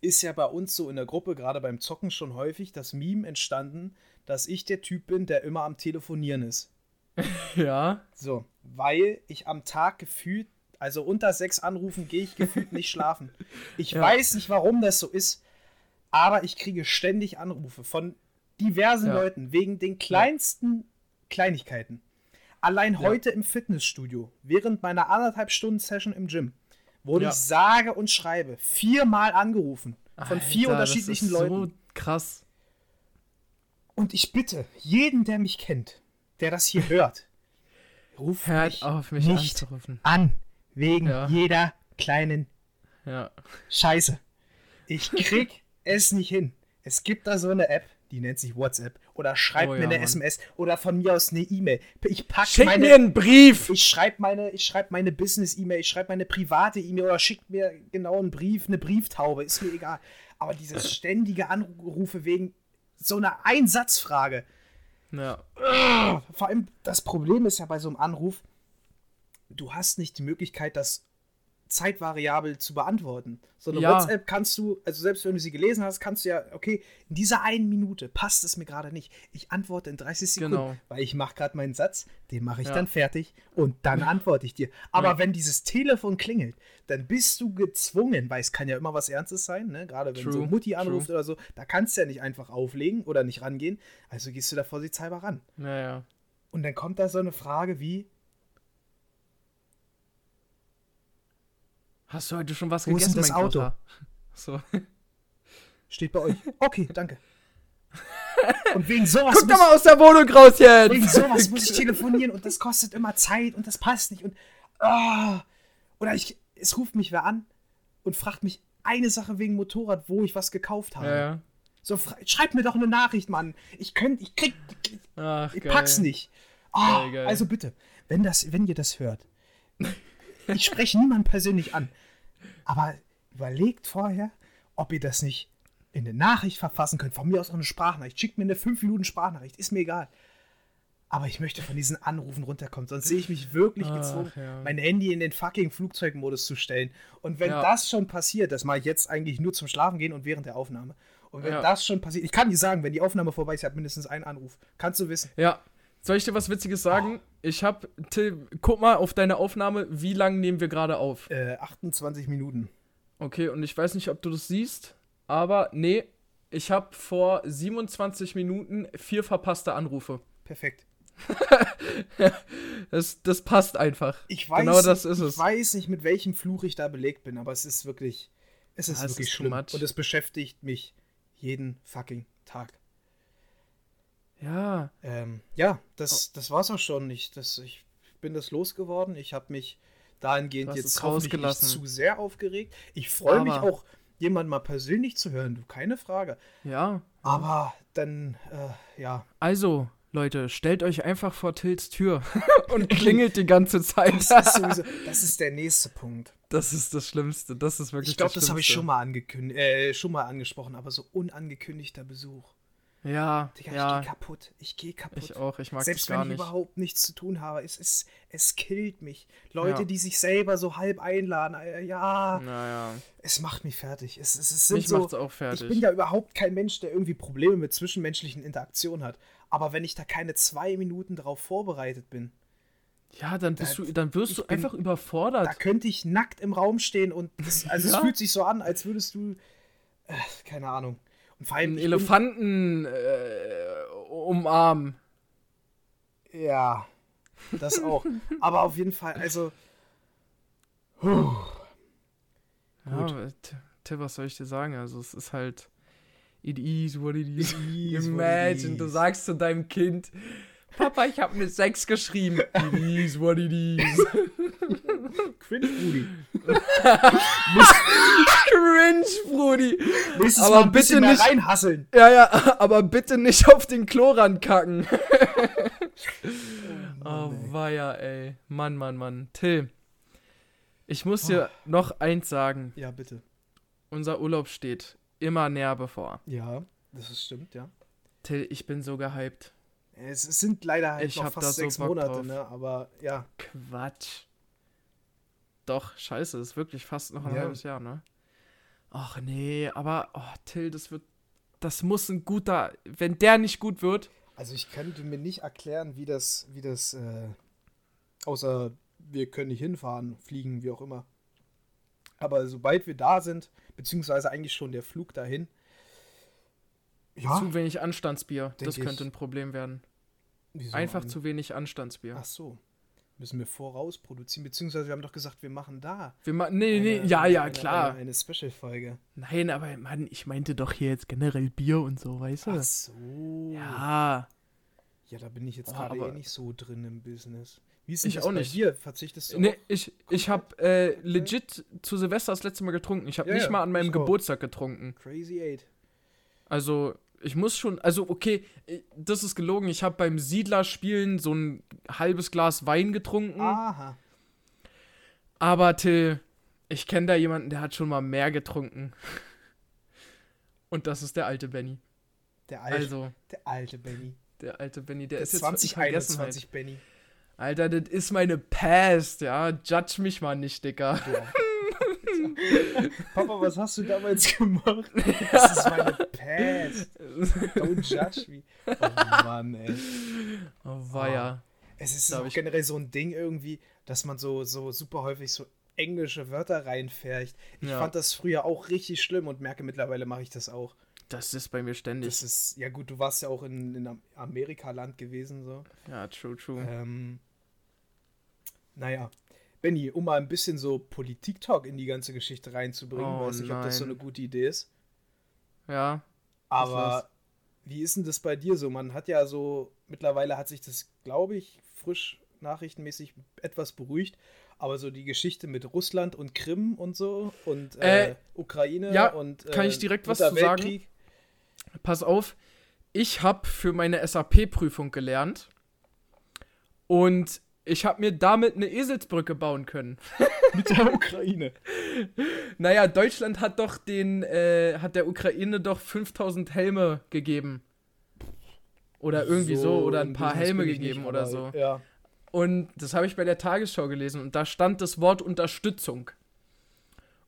ist ja bei uns so in der Gruppe, gerade beim Zocken schon häufig, das Meme entstanden, dass ich der Typ bin, der immer am Telefonieren ist. ja. So, weil ich am Tag gefühlt, also unter sechs Anrufen gehe ich gefühlt nicht schlafen. Ich Ja. weiß nicht, warum das so ist, aber ich kriege ständig Anrufe von diversen Ja. Leuten wegen den kleinsten Kleinigkeiten. Allein Ja. heute im Fitnessstudio, während meiner anderthalb Stunden Session im Gym, wurde Ja. ich sage und schreibe viermal angerufen von vier Alter, unterschiedlichen das ist Leuten. So krass. Und ich bitte jeden, der mich kennt, der das hier hört, ruft Hört mich auf, mich nicht anzurufen. an wegen Ja. jeder kleinen Ja. Scheiße. Ich krieg es nicht hin. Es gibt da so eine App, die nennt sich WhatsApp oder schreibt Oh mir ja, eine Mann. SMS oder von mir aus eine E-Mail. Ich pack Schick meine mir einen Brief! ich schreibe meine, ich schreib meine Business-E-Mail, ich schreibe meine private E-Mail oder schickt mir genau einen Brief, eine Brieftaube, ist mir egal. Aber diese ständige Anrufe wegen so einer Einsatzfrage. Ja. Vor allem, das Problem ist ja bei so einem Anruf, du hast nicht die Möglichkeit, das zeitvariabel zu beantworten. So eine Ja. WhatsApp kannst du, also selbst wenn du sie gelesen hast, kannst du ja, okay, in dieser einen Minute passt es mir gerade nicht. Ich antworte in 30 Sekunden, Genau. weil ich mache gerade meinen Satz, den mache ich Ja. dann fertig und dann antworte ich dir. Aber Ja. wenn dieses Telefon klingelt, dann bist du gezwungen, weil es kann ja immer was Ernstes sein, ne? gerade wenn so True, Mutti anruft true. oder so, da kannst du ja nicht einfach auflegen oder nicht rangehen, also gehst du da vorsichtshalber ran. Naja. Und dann kommt da so eine Frage wie, Hast du heute schon was Wo ist denn gegessen, das Auto? So. steht bei euch. Okay, danke. Und wegen sowas, Guck doch mal aus der Wohnung raus jetzt! wegen sowas muss ich telefonieren und das kostet immer Zeit und das passt nicht. Und ah. oder ich, es ruft mich wer an und fragt mich eine Sache wegen Motorrad, wo ich was gekauft habe. Ja. So, schreib mir doch eine Nachricht, Mann. Ich könnte, ich krieg, ich, Ach, ich pack's nicht. Ah, Geil, geil. Also bitte, wenn das, wenn ihr das hört, ich spreche niemanden persönlich an, aber überlegt vorher, ob ihr das nicht in eine Nachricht verfassen könnt. Von mir aus auch eine Sprachnachricht. Schickt mir eine 5 Minuten Sprachnachricht, ist mir egal. Aber ich möchte von diesen Anrufen runterkommen, sonst sehe ich mich wirklich Ach, gezwungen, ja. mein Handy in den fucking Flugzeugmodus zu stellen. Und wenn Ja. das schon passiert, das mache ich jetzt eigentlich nur zum Schlafen gehen und während der Aufnahme. Und wenn Ja. das schon passiert, ich kann dir sagen, wenn die Aufnahme vorbei ist, ich habe mindestens einen Anruf. Kannst du wissen. Ja. Soll ich dir was Witziges sagen? Ich hab, Till, guck mal auf deine Aufnahme, wie lange nehmen wir gerade auf? Äh, 28 Minuten. Okay, und ich weiß nicht, ob du das siehst, aber nee, ich habe vor 27 Minuten vier verpasste Anrufe. Perfekt. Das, das passt einfach. Ich weiß, Genau das ist ich es. weiß nicht, mit welchem Fluch ich da belegt bin, aber es ist wirklich, es ist Ja, es wirklich ist too schlimm. Und es beschäftigt mich jeden fucking Tag. Ja, Ähm, ja, das, das war's auch schon. Ich, das, ich bin das losgeworden. Ich habe mich dahingehend jetzt hoffentlich nicht zu sehr aufgeregt. Ich freue mich auch, jemanden mal persönlich zu hören, du, keine Frage. ja. Aber dann, äh, ja, Also, Leute, stellt euch einfach vor Tills Tür und klingelt die ganze Zeit. das ist sowieso, das ist der nächste Punkt. Das ist das Schlimmste. Das ist wirklich Ich glaube, das Schlimmste. habe ich schon mal angekündigt, äh, schon mal angesprochen, aber so unangekündigter Besuch. Ja, Digga, ich ja. gehe kaputt. Ich gehe kaputt. Ich auch. Ich mag Selbst das gar wenn ich nicht. überhaupt nichts zu tun habe, es, es, es killt mich. Leute, Ja. die sich selber so halb einladen, äh, ja, Naja, es macht mich fertig. Es, es, es sind mich so, macht's auch ich fertig. bin ja überhaupt kein Mensch, der irgendwie Probleme mit zwischenmenschlichen Interaktionen hat. Aber wenn ich da keine zwei Minuten darauf vorbereitet bin, ja, dann bist Da- du, dann wirst ich du bin- einfach überfordert. da könnte ich nackt im Raum stehen und also es Ja. fühlt sich so an, als würdest du, äh, keine Ahnung. Und vor allem, Einen Elefanten äh, umarmen. Ja, das auch. Aber auf jeden Fall, also. Puh, Gut. Ja, was soll ich dir sagen? Also, es ist halt. It is what it is. Imagine, du sagst zu deinem Kind: Papa, ich habe eine 6 geschrieben. It is what it is. Cringe, Brudi. Cringe, Brudi. Nächstes Aber Mal ein bitte bisschen mehr nicht- reinhasseln. Ja, ja, aber bitte nicht auf den Klo rankacken. Oh, weia, ey. Mann, Mann, Mann. Till, ich muss dir noch eins sagen. Ja, bitte. Unser Urlaub steht immer näher bevor. Ja, das ist stimmt, ja. Till, ich bin so gehypt. Es sind leider halt Ich noch fast so sechs Bock Monate, drauf. ne? Aber ja, Quatsch. Doch, scheiße, ist wirklich fast noch ein Ja. halbes Jahr, ne? Ach nee, aber, oh, Till, das wird, das muss ein guter, wenn der nicht gut wird, also ich könnte mir nicht erklären, wie das, wie das, äh, außer wir können nicht hinfahren, fliegen, wie auch immer. Aber sobald wir da sind, beziehungsweise eigentlich schon der Flug dahin, ja, zu wenig Anstandsbier, das könnte ich. ein Problem werden. wieso Einfach an- zu wenig Anstandsbier. Ach so. Müssen wir voraus produzieren, beziehungsweise wir haben doch gesagt, wir machen da. Wir ma nee, nee, eine- ja, eine- ja, eine- klar. Eine, eine Special-Folge. Nein, aber Mann, ich meinte doch hier jetzt generell Bier und so, weißt du? Ach so. Ja, Ja, da bin ich jetzt Oh, gerade eh nicht so drin im Business. Wie ist denn Ich das auch nicht. dir? Verzichtest du nee, auch? ich, ich hab äh, legit zu Silvester das letzte Mal getrunken. Ich habe Ja, nicht ja, mal an meinem. Geburtstag getrunken. Crazy Eight. Also, ich muss schon, also okay, ich- das ist gelogen. Ich habe beim Siedlerspielen so ein halbes Glas Wein getrunken. Aha. Aber Till, ich kenne da jemanden, der hat schon mal mehr getrunken. Und das ist der alte Benny. Der alte, Also, der alte Benny. der alte Benny, der Der ist jetzt in Vergessenheit. 2021 Benny. Alter, das ist meine Past, ja. Judge mich mal nicht, Dicker. Papa, was hast du damals gemacht? Das ist meine Past. Don't judge me. Oh Mann, ey. Oh, weia. Es ist auch ich. generell so ein Ding irgendwie, dass man so, so super häufig so englische Wörter reinfärcht. Ich Ja. fand das früher auch richtig schlimm und merke mittlerweile mache ich das auch. Das ist bei mir ständig. Das ist, ja gut, du warst ja auch in, in Am- Amerika-Land gewesen, so. ja, true, true. Ähm, naja. Benny, um mal ein bisschen so Politik-Talk in die ganze Geschichte reinzubringen, Oh, weiß nicht, ob das so eine gute Idee ist. Ja. Aber wie ist denn das bei dir so? Man hat ja so, mittlerweile hat sich das, glaube ich, frisch nachrichtenmäßig etwas beruhigt. Aber so die Geschichte mit Russland und Krim und so und äh, Äh, Ukraine ja, und äh, kann ich direkt was zu sagen? Pass auf, ich habe für meine SAP-Prüfung gelernt und ich habe mir damit eine Eselsbrücke bauen können. mit der Ukraine. Naja, Deutschland hat doch den, äh, hat der Ukraine doch 5000 Helme gegeben. Oder irgendwie so, oder ein paar Helme gegeben nicht, oder so. Ja. Und das habe ich bei der Tagesschau gelesen und da stand das Wort Unterstützung.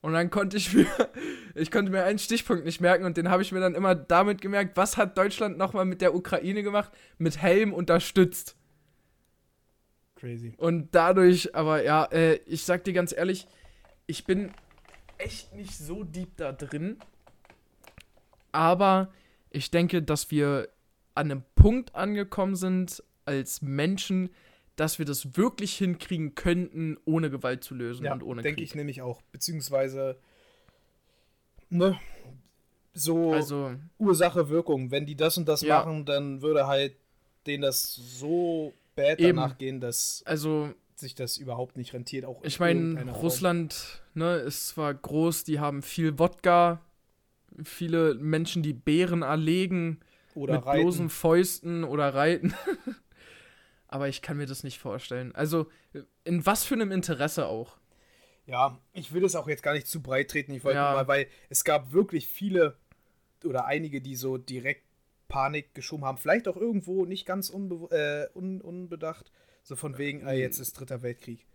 Und dann konnte ich mir, ich konnte mir einen Stichpunkt nicht merken und den habe ich mir dann immer damit gemerkt, was hat Deutschland nochmal mit der Ukraine gemacht? Mit Helm unterstützt. Crazy. Und dadurch, aber ja, äh, ich sag dir ganz ehrlich, ich bin echt nicht so deep da drin. Aber ich denke, dass wir an einem Punkt angekommen sind als Menschen, dass wir das wirklich hinkriegen könnten, ohne Gewalt zu lösen Ja, und ohne denke ich nämlich auch. Beziehungsweise, ne, so Also, Ursache, Wirkung. Wenn die das und das Ja. machen, dann würde halt denen das so bad Eben. danach gehen, dass also sich das überhaupt nicht rentiert. Auch in ich meine. Russland ne, ist zwar groß, die haben viel Wodka, viele Menschen, die Bären erlegen, oder mit reiten. bloßen Fäusten oder reiten. Aber ich kann mir das nicht vorstellen. Also, in was für einem Interesse auch. Ja, ich will das auch jetzt gar nicht zu breit treten. Ich wollte Ja. nur mal, weil es gab wirklich viele oder einige, die so direkt Panik geschoben haben. Vielleicht auch irgendwo nicht ganz äh, un unbedacht. So von wegen, ah, jetzt ist dritter Weltkrieg.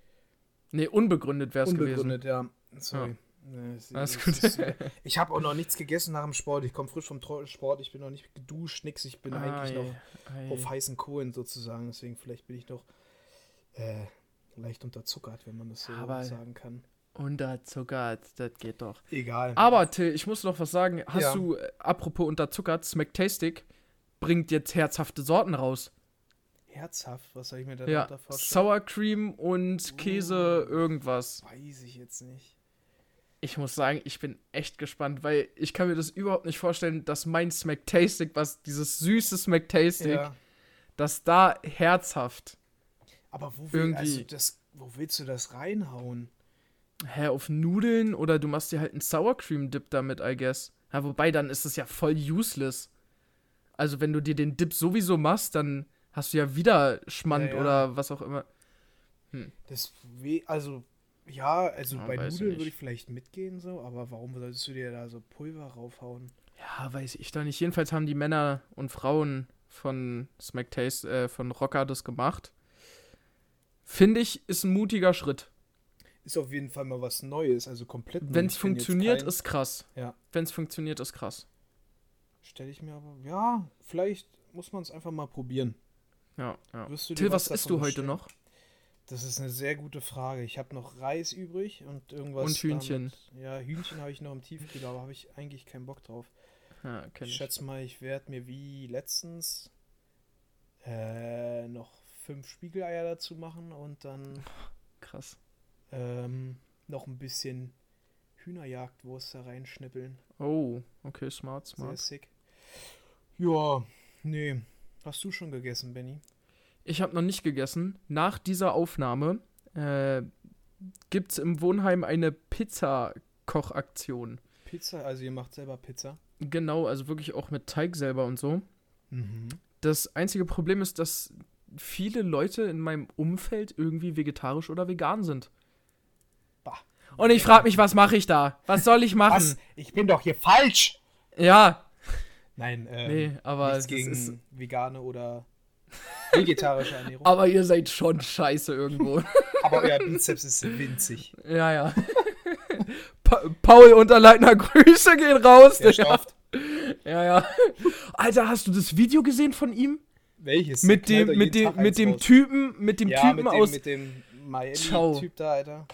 Nee, unbegründet wäre es gewesen. Unbegründet, ja. Sorry. Nee, es- Alles es gut. ist, äh, ich habe auch noch nichts gegessen nach dem Sport. Ich komme frisch vom Sport. Ich bin noch nicht geduscht, nix. Ich bin eigentlich noch Ei, auf ei. heißen Kohlen sozusagen. Deswegen vielleicht bin ich noch äh, leicht unterzuckert, wenn man das so Aber- sagen kann. Unterzuckert, das geht doch. Egal. Aber, Till, ich muss noch was sagen. Hast Ja. du, äh, apropos unterzuckert, Smacktastic bringt jetzt herzhafte Sorten raus. Herzhaft, was soll ich mir da Ja, vorstellen? Sour Cream und Käse, irgendwas. Weiß ich jetzt nicht. Ich muss sagen, ich bin echt gespannt, weil ich kann mir das überhaupt nicht vorstellen, dass mein Smacktastic, was dieses süße Smacktastic, Ja. dass da herzhaft. Aber wo wir, Irgendwie- also das wo willst du das reinhauen? Hä, auf Nudeln oder du machst dir halt einen Sour Cream Dip damit, I guess. Ja, wobei, dann ist es ja voll useless. Also, wenn du dir den Dip sowieso machst, dann hast du ja wieder Schmand Ja, ja. oder was auch immer. Das we also ja, also Ja, bei Nudeln würde ich vielleicht mitgehen so, aber warum solltest du dir da so Pulver raufhauen? Ja, weiß ich doch nicht. Jedenfalls haben die Männer und Frauen von Smack Taste, äh, von Rocker das gemacht. Finde ich, ist ein mutiger Schritt. Ist auf jeden Fall mal was Neues, also komplett. Wenn es funktioniert, keinen- ist krass. Ja. Wenn es funktioniert, ist krass. stelle ich mir aber ja, vielleicht muss man es einfach mal probieren. Ja, ja. Till, was isst davon du heute noch? Das ist eine sehr gute Frage. Ich habe noch Reis übrig und irgendwas. Und Hühnchen. Damit, ja, Hühnchen habe ich noch im Tiefkühler, aber habe ich eigentlich keinen Bock drauf. Ja, Ich ich. schätze mal, ich werde mir wie letztens äh, noch fünf Spiegeleier dazu machen und dann Krass. Ähm, noch ein bisschen Hühnerjagdwurst da reinschnippeln. Oh, okay, smart, Sehr smart. sick. Ja, nee. Hast du schon gegessen, Benny? Ich habe noch nicht gegessen. Nach dieser Aufnahme äh, gibt es im Wohnheim eine Pizza-Kochaktion. Pizza, also ihr macht selber Pizza. Genau, also wirklich auch mit Teig selber und so. Mhm. Das einzige Problem ist, dass viele Leute in meinem Umfeld irgendwie vegetarisch oder vegan sind. Und ich frage mich, was mache ich da? Was soll ich machen? Was? Ich bin doch hier falsch! Ja, Nein, ähm, nee, aber nichts gegen ist, vegane oder vegetarische Ernährung. aber ihr seid schon scheiße irgendwo. Aber euer Bizeps ist winzig. ja, ja. Pa Paul Unterleitner, Grüße gehen raus. Der stofft. Ja, ja. Alter, hast du das Video gesehen von ihm? Welches? Mit dem, mit dem, mit dem. Typen, mit dem ja, Typen mit dem, aus. mit dem. Miami-Typ da, Alter.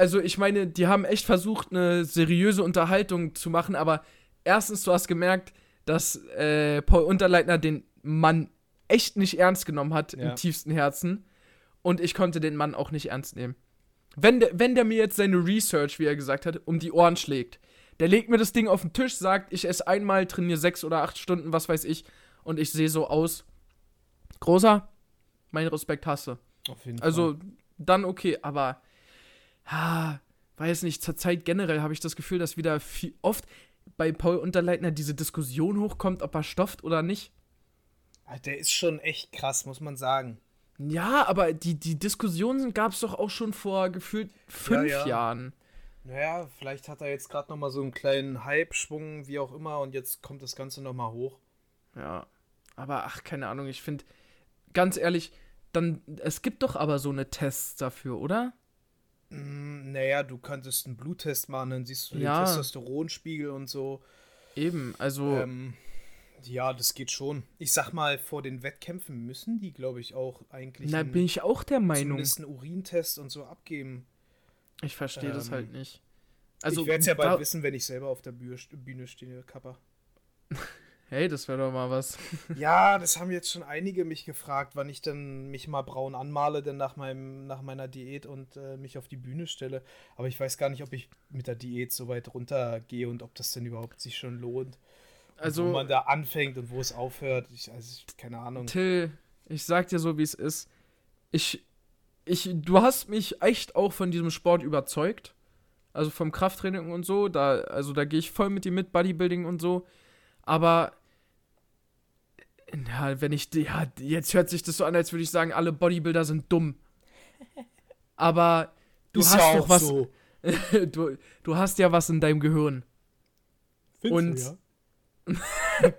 Also ich meine, die haben echt versucht, eine seriöse Unterhaltung zu machen, aber erstens, du hast gemerkt, dass äh, Paul Unterleitner den Mann echt nicht ernst genommen hat Ja. im tiefsten Herzen. Und ich konnte den Mann auch nicht ernst nehmen. Wenn der, wenn der mir jetzt seine Research, wie er gesagt hat, um die Ohren schlägt, der legt mir das Ding auf den Tisch, sagt, ich esse einmal, trainiere sechs oder acht Stunden, was weiß ich, und ich sehe so aus. Großer, mein Respekt hasse. Auf jeden Also, dann okay, aber ah, weiß nicht, zur Zeit generell habe ich das Gefühl, dass wieder viel, oft bei Paul Unterleitner diese Diskussion hochkommt, ob er stofft oder nicht. Fall. Der ist schon echt krass, muss man sagen. Ja, aber die, die Diskussion gab es doch auch schon vor gefühlt fünf ja. Jahren. Naja, vielleicht hat er jetzt gerade nochmal so einen kleinen Hype-Schwung, wie auch immer, und jetzt kommt das Ganze nochmal hoch. Ja, aber ach, keine Ahnung, ich finde, ganz ehrlich, dann, es gibt doch aber so eine Tests dafür, oder? Mm, naja, du könntest einen Bluttest machen, dann siehst du den Ja. Testosteronspiegel und so. Eben, also, Ähm, ja, das geht schon. Ich sag mal, vor den Wettkämpfen müssen die, glaube ich, auch eigentlich na, einen- bin ich auch der Meinung. zumindest einen Urintest und so abgeben. Ich verstehe das ähm, halt nicht. Also, ich werde es ja bald wissen, wenn ich selber auf der Bühne, Bühne stehe, Kappa. Hey, das wäre doch mal was. Ja, das haben jetzt schon einige mich gefragt, wann ich dann mich mal braun anmale, denn nach, meinem, nach meiner Diät und äh, mich auf die Bühne stelle. Aber ich weiß gar nicht, ob ich mit der Diät so weit runtergehe und ob das denn überhaupt sich schon lohnt. Und Also, wo man da anfängt und wo es aufhört. Ich, also, ich- keine Ahnung. Till, ich sag dir so, wie es ist. Ich, ich, du hast mich echt auch von diesem Sport überzeugt. Also vom Krafttraining und so. Da, also da gehe ich voll mit dir mit, Bodybuilding und so. Aber, ja, wenn ich, ja, jetzt hört sich das so an, als würde ich sagen, alle Bodybuilder sind dumm. Aber du Ist hast ja doch auch was, so. du, du hast ja was in deinem Gehirn. Findest und- du,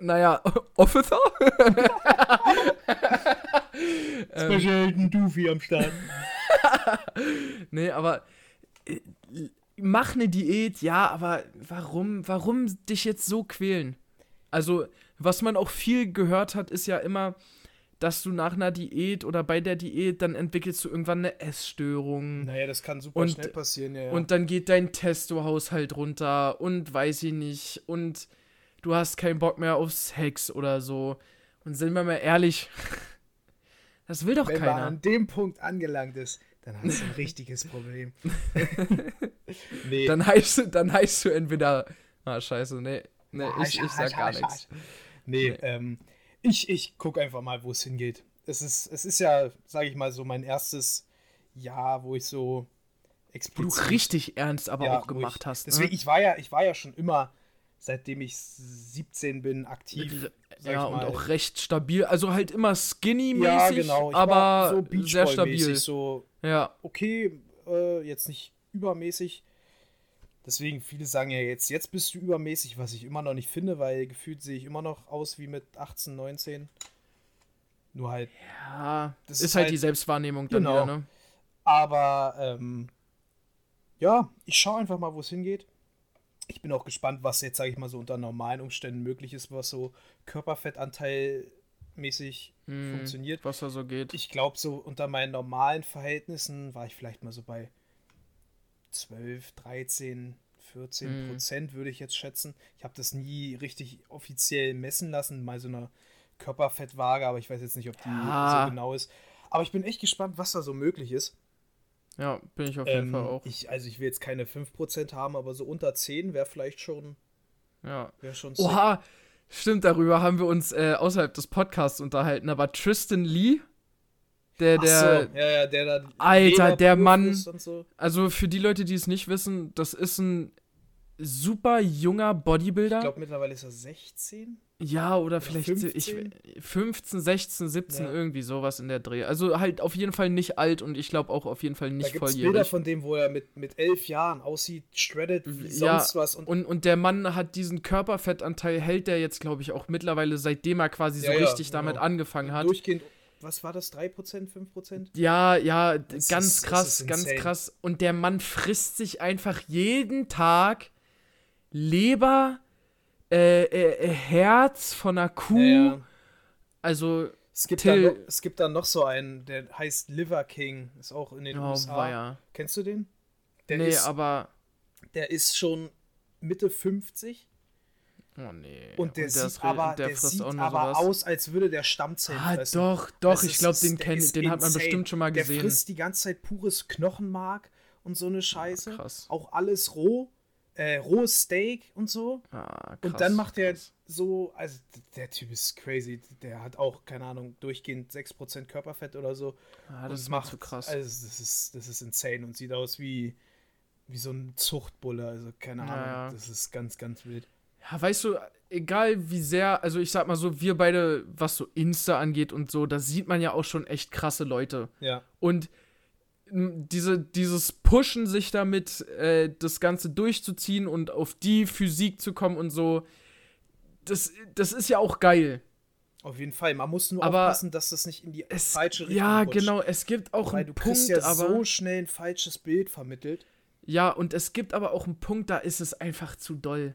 Naja, Officer? ja? Special Agent Doofy am Start. Nee, aber äh, mach eine Diät, ja, aber warum, warum dich jetzt so quälen? Also, was man auch viel gehört hat, ist ja immer, dass du nach einer Diät oder bei der Diät, dann entwickelst du irgendwann eine Essstörung. Naja, das kann super Und- schnell passieren, ja. ja. Und dann geht dein Testo-Haushalt runter und weiß ich nicht. Und du hast keinen Bock mehr auf Sex oder so. Und sind wir mal ehrlich, das will doch Wenn man keiner. an dem Punkt angelangt ist, dann hast du ein richtiges Problem. nee. Dann heißt, du- dann heißt du entweder. Ah, scheiße, nee. Nee, ich, ich sag gar nichts. Nee, Nee. ähm, ich, ich gucke einfach mal, wo es hingeht. Es ist, es ist ja, sage ich mal, so mein erstes Jahr, wo ich so Wo du richtig ernst aber ja, auch gemacht ich, hast. Deswegen, ne? ich war ja, ich war ja schon immer, seitdem ich 17 bin, aktiv. sag Ja, ich und auch recht stabil. Also halt immer skinny-mäßig, ja, genau. Aber so sehr stabil. So Ja, okay, äh, jetzt nicht übermäßig. Deswegen, viele sagen ja jetzt, jetzt bist du übermäßig, was ich immer noch nicht finde, weil gefühlt sehe ich immer noch aus wie mit 18, 19. Nur halt, ja Das ist, ist halt halt- die Selbstwahrnehmung dann Genau. wieder, ne? aber ähm, ja, ich schaue einfach mal, wo es hingeht. Ich bin auch gespannt, was jetzt, sage ich mal, so unter normalen Umständen möglich ist, was so Körperfettanteilmäßig Hm, funktioniert. Was da so geht. Ich glaube, so unter meinen normalen Verhältnissen war ich vielleicht mal so bei 12, 13, 14 Mhm. Prozent, würde ich jetzt schätzen. Ich habe das nie richtig offiziell messen lassen, mal so eine Körperfettwaage, aber ich weiß jetzt nicht, ob die Ja. so genau ist. Aber ich bin echt gespannt, was da so möglich ist. Ja, bin ich auf jeden Ähm, Fall auch. ich, also ich will jetzt keine 5% haben, aber so unter 10 wäre vielleicht schon, Ja. wäre schon sick. Oha, stimmt, darüber haben wir uns äh, außerhalb des Podcasts unterhalten. Aber Tristan Lee, der, der, so, ja, ja, der da Alter, der Mann- so. also für die Leute, die es nicht wissen, das ist ein super junger Bodybuilder. Ich glaube, mittlerweile ist er 16. Ja, oder vielleicht 15? Ich, 15, 16, 17, Ja. irgendwie sowas in der Dreh. Also halt auf jeden Fall nicht alt und ich glaube auch auf jeden Fall Da nicht gibt es Bilder volljährig. von dem, wo er mit, mit elf Jahren aussieht, shredded wie Ja, sonst was. Und, Und, und der Mann hat diesen Körperfettanteil, hält der jetzt, glaube ich, auch mittlerweile, seitdem er quasi so Ja, ja, richtig damit genau. angefangen hat. durchgehend, was war das, 3%, 5%? Ja, ja, d- Es ganz ist- krass, ganz krass. Und der Mann frisst sich einfach jeden Tag Leber, äh, äh, äh, Herz von einer Kuh. Ja, ja. Also, Es gibt, Till- da noch, es gibt da noch so einen, der heißt Liver King, ist auch in den oh, USA. weia. Kennst du den? Der, Nee, ist, aber. der ist schon Mitte 50 Oh, nee. und der ist sieht, re- aber, und der der sieht aber aus, als würde der Stammzellen Ah, fressen. doch, doch, Das ich glaube, den, der kenn, den hat man bestimmt schon mal Der gesehen. frisst die ganze Zeit pures Knochenmark und so eine Scheiße. krass. Auch alles roh. Äh, rohes Steak und so. Ah, krass. Und dann macht er so, also der Typ ist crazy. Der hat auch, keine Ahnung, durchgehend 6% Körperfett oder so. Ah, und das ist mir zu krass. Also das ist, das ist insane und sieht aus wie, wie so ein Zuchtbulle. Also keine Ahnung. Ja, ja. Das ist ganz, ganz wild. Ja, weißt du, egal wie sehr, also ich sag mal so, wir beide, was so Insta angeht und so, da sieht man ja auch schon echt krasse Leute. Ja. Und diese, dieses Pushen, sich damit äh, das Ganze durchzuziehen und auf die Physik zu kommen und so, das, das ist ja auch geil. Auf jeden Fall. Man muss nur Aber aufpassen, dass das nicht in die Es, falsche Richtung ja, rutscht. genau, es gibt auch Weil einen du Punkt, kriegst ja aber. so schnell ein falsches Bild vermittelt. Ja, und es gibt aber auch einen Punkt, da ist es einfach zu doll.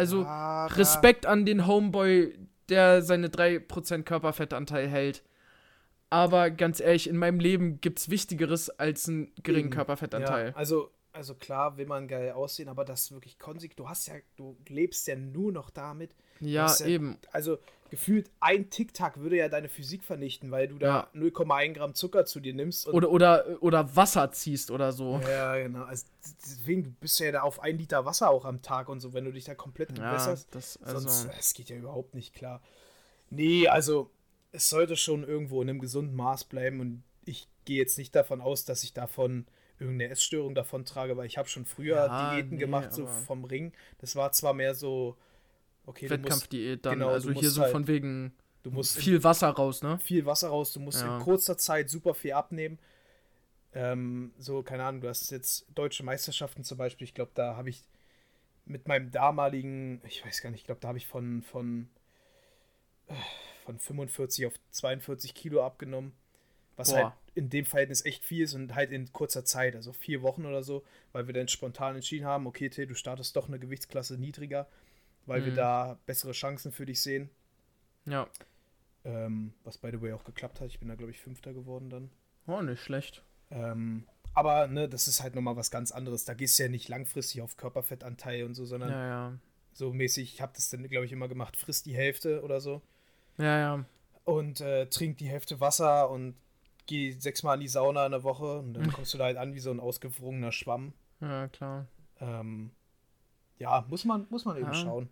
Also, Aber- Respekt an den Homeboy, der seine 3% Körperfettanteil hält. Aber ganz ehrlich, in meinem Leben gibt's Wichtigeres als einen geringen Eben. Körperfettanteil. Ja, also, also klar will man geil aussehen, aber das wirklich konsequent. Du hast ja, du lebst ja nur noch damit. Ja, ist ja- eben. Also gefühlt ein Tic-Tac würde ja deine Physik vernichten, weil du da Ja. 0,1 Gramm Zucker zu dir nimmst. Oder, oder, oder Wasser ziehst oder so. ja, genau. Also, deswegen du bist ja da auf ein Liter Wasser auch am Tag und so, wenn du dich da komplett Ja, entwässerst. das, Sonst, also. es geht ja überhaupt nicht klar. Nee, also es sollte schon irgendwo in einem gesunden Maß bleiben und ich gehe jetzt nicht davon aus, dass ich davon irgendeine Essstörung davon trage, weil ich habe schon früher Ja, Diäten nee, gemacht, so vom Ring. Das war zwar mehr so, okay, Wettkampfdiät dann. genau, also hier so halt- von wegen du musst viel Wasser raus, ne? viel Wasser raus, du musst Ja. in kurzer Zeit super viel abnehmen. Ähm, so, keine Ahnung, du hast jetzt deutsche Meisterschaften zum Beispiel, ich glaube, da habe ich mit meinem damaligen, ich weiß gar nicht, ich glaube, da habe ich von, von, von 45 auf 42 Kilo abgenommen. Was Boah. halt in dem Verhältnis echt viel ist und halt in kurzer Zeit, also vier Wochen oder so, weil wir dann spontan entschieden haben, okay, Till, du startest doch eine Gewichtsklasse niedriger, weil wir Mhm. da bessere Chancen für dich sehen. Ja. Ähm, was by the way auch geklappt hat. Ich bin da, glaube ich, Fünfter geworden dann. Oh, nicht schlecht. Ähm, aber ne, das ist halt nochmal was ganz anderes. Da gehst du ja nicht langfristig auf Körperfettanteil und so, sondern Ja, ja. so mäßig, ich habe das dann, glaube ich, immer gemacht, frisst die Hälfte oder so Ja, ja. und äh, trink die Hälfte Wasser und geh sechsmal in die Sauna in der Woche und dann kommst du da halt an wie so ein ausgewrungener Schwamm. Ja, klar. Ähm, ja, muss man, muss man eben Ja, schauen.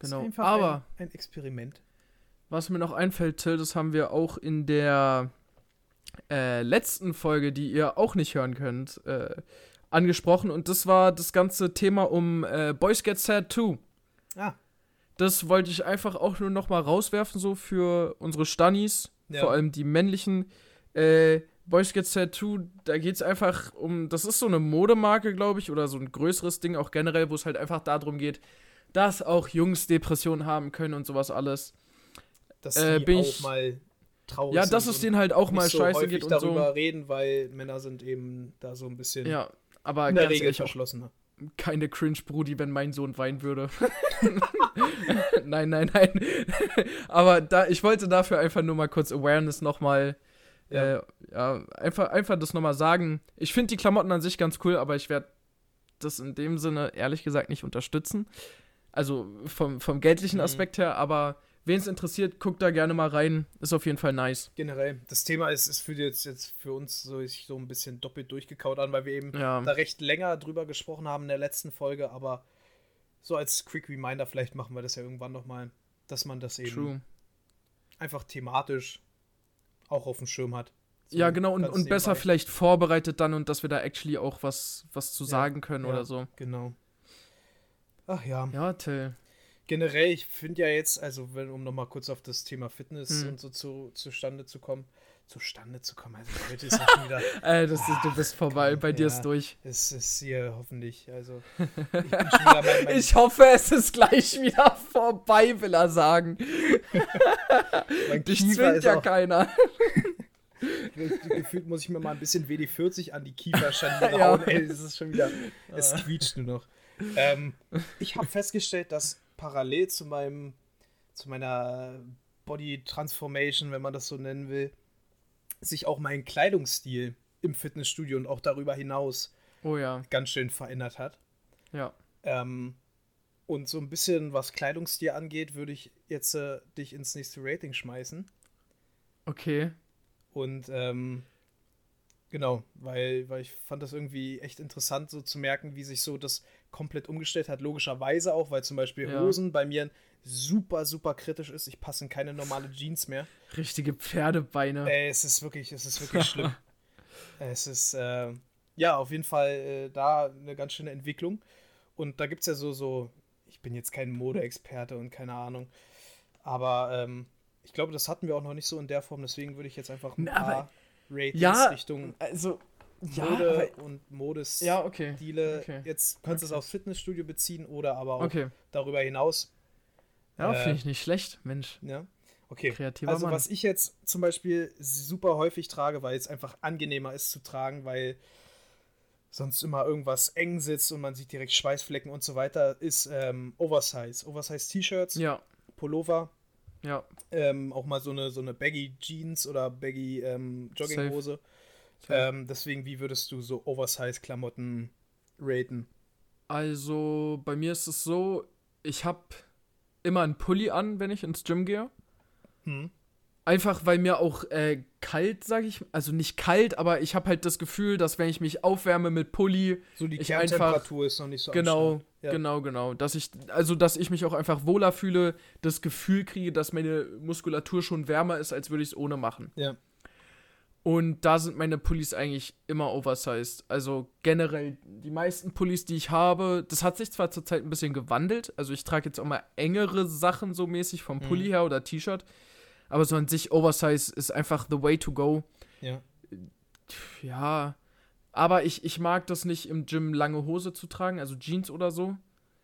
Genau. einfach Aber ein, ein Experiment. was mir noch einfällt, Till, das haben wir auch in der äh, letzten Folge, die ihr auch nicht hören könnt, äh, angesprochen. Und das war das ganze Thema um äh, Boys Get Sad 2. Ah. Das wollte ich einfach auch nur noch mal rauswerfen, so für unsere Stunnies, Ja. vor allem die männlichen. Äh, Boys Get Sad 2, da geht es einfach um, das ist so eine Modemarke, glaube ich, oder so ein größeres Ding auch generell, wo es halt einfach darum geht, dass auch Jungs Depressionen haben können und sowas alles. Dass Äh, bin auch ich- mal traurig Ja, dass es denen halt auch mal so scheiße geht und darüber so. reden, weil Männer sind eben da so ein bisschen Ja, aber in der ganz Regel verschlossener. keine Cringe-Brudi, wenn mein Sohn weinen würde. nein, nein, nein. Aber da, ich wollte dafür einfach nur mal kurz Awareness nochmal. Ja. Äh, ja, einfach, einfach das nochmal sagen. Ich finde die Klamotten an sich ganz cool, aber ich werde das in dem Sinne ehrlich gesagt nicht unterstützen. Also vom, vom geldlichen Mhm. Aspekt her, aber wen es interessiert, guckt da gerne mal rein. Ist auf jeden Fall nice. Generell, das Thema ist, es fühlt jetzt, jetzt für uns so, so ein bisschen doppelt durchgekaut an, weil wir eben Ja. da recht länger drüber gesprochen haben in der letzten Folge, aber so als Quick Reminder, vielleicht machen wir das ja irgendwann nochmal, dass man das eben True. einfach thematisch auch auf dem Schirm hat. So Ja, genau, und, und besser nebenbei. vielleicht vorbereitet dann und dass wir da actually auch was, was zu Ja, sagen können ja. oder so. Genau. Ach ja. Ja, Till. Generell, ich finde ja jetzt, also wenn, um nochmal kurz auf das Thema Fitness Hm. und so zu, zustande zu kommen, zustande zu kommen, also heute ist ja schon wieder, Äh, das ist, du bist vorbei, bei dir Ja. ist durch. es ist hier hoffentlich, also ich bin schon wieder mein, mein Ich hoffe, es ist gleich wieder vorbei, will er sagen. Dich Kiefer zwingt ja auch, keiner. gefühlt muss ich mir mal ein bisschen WD-40 an die Kieferschande Ja. hauen, ey, das ist schon wieder, es quietscht nur noch. Ähm, ich habe festgestellt, dass parallel zu meinem, zu meiner Body Transformation, wenn man das so nennen will, sich auch mein Kleidungsstil im Fitnessstudio und auch darüber hinaus Oh ja, ganz schön verändert hat. ja. Ähm, und so ein bisschen, was Kleidungsstil angeht, würde ich jetzt äh, dich ins nächste Rating schmeißen. Okay. Und ähm, genau, weil, weil ich fand das irgendwie echt interessant, so zu merken, wie sich so das komplett umgestellt hat. Logischerweise auch, weil zum Beispiel Ja. Hosen bei mir super, super kritisch ist. Ich passe in keine normale Jeans mehr. Richtige Pferdebeine. Ey, es ist wirklich, es ist wirklich schlimm. Es ist, äh, ja, auf jeden Fall äh, da eine ganz schöne Entwicklung. Und da gibt es ja so, so, ich bin jetzt kein Modeexperte und keine Ahnung, aber ähm, ich glaube, das hatten wir auch noch nicht so in der Form, deswegen würde ich jetzt einfach ein Na, paar Ratings Ja, Richtung Also, ja, Mode aber- und Modestile. ja, okay. Okay. Jetzt kannst du es Okay. aufs Fitnessstudio beziehen oder aber auch Okay. darüber hinaus. Ja, Äh, finde ich nicht schlecht, Mensch. Ja. Okay. Kreativer Also Mann. was ich jetzt zum Beispiel super häufig trage, weil es einfach angenehmer ist zu tragen, weil sonst immer irgendwas eng sitzt und man sieht direkt Schweißflecken und so weiter, ist ähm, Oversize. Oversize T-Shirts, Ja, Pullover, ja. ähm, auch mal so eine, so eine Baggy Jeans oder Baggy ähm, Jogginghose. Ähm, deswegen, wie würdest du so Oversize Klamotten raten? Also, bei mir ist es so, ich habe immer einen Pulli an, wenn ich ins Gym gehe. Hm. Einfach weil mir auch äh, kalt, sage ich, also nicht kalt, aber ich habe halt das Gefühl, dass wenn ich mich aufwärme mit Pulli, So die Kerntemperatur ist noch nicht so genau. Ja. genau, genau, dass ich, also dass ich mich auch einfach wohler fühle, das Gefühl kriege, dass meine Muskulatur schon wärmer ist, als würde ich es ohne machen. Ja. Und da sind meine Pullis eigentlich immer oversized. Also generell die meisten Pullis, die ich habe, das hat sich zwar zurzeit ein bisschen gewandelt. Also ich trage jetzt auch mal engere Sachen so mäßig vom Pulli Mhm. her oder T-Shirt. Aber so an sich oversized ist einfach the way to go. Ja. Ja. Aber ich, ich mag das nicht im Gym lange Hose zu tragen, also Jeans oder so.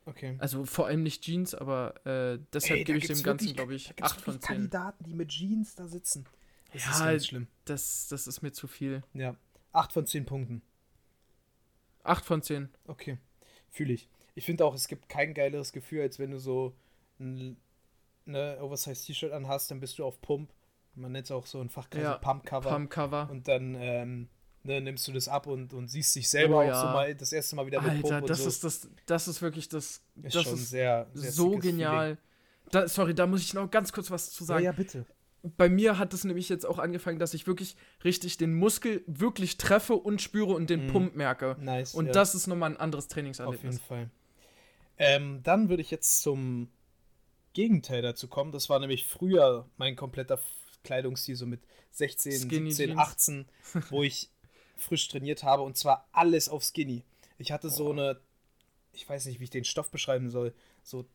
Okay. Also vor allem nicht Jeans, aber äh, deshalb gebe ich dem Ganzen, glaube ich, gibt's 8 von wirklich 10. Kandidaten, die mit Jeans da sitzen. Das Ja, ist ganz schlimm. Das, das ist mir zu viel. Ja. 8 von 10 Punkten. 8 von 10. Okay. Fühle ich. Ich finde auch, es gibt kein geileres Gefühl, als wenn du so ein ne, Oversize T-Shirt anhast, dann bist du auf Pump. Man nennt es auch so ein Fachkreis Ja, Pump-Cover. Pump-Cover. Und dann ähm, ne, nimmst du das ab und, und siehst dich selber Oh, auch ja. so mal das erste Mal wieder mit Alter, Pump das so. ist das, das ist wirklich das, ist das schon ist sehr, sehr so genial. Da, sorry, da muss ich noch ganz kurz was zu Feeling. Ja, sagen. ja, bitte. Bei mir hat es nämlich jetzt auch angefangen, dass ich wirklich richtig den Muskel wirklich treffe und spüre und den Mhm. Pump merke. Nice. Und ja. das ist nochmal ein anderes Auf jeden Trainingserlebnis. Fall. Ähm, dann würde ich jetzt zum Gegenteil dazu kommen. Das war nämlich früher mein kompletter Kleidungsstil, so mit 16, Skinny 17, Jeans. 18, wo ich frisch trainiert habe und zwar alles auf Skinny. Ich hatte so eine, ich weiß nicht, wie ich den Stoff beschreiben soll, so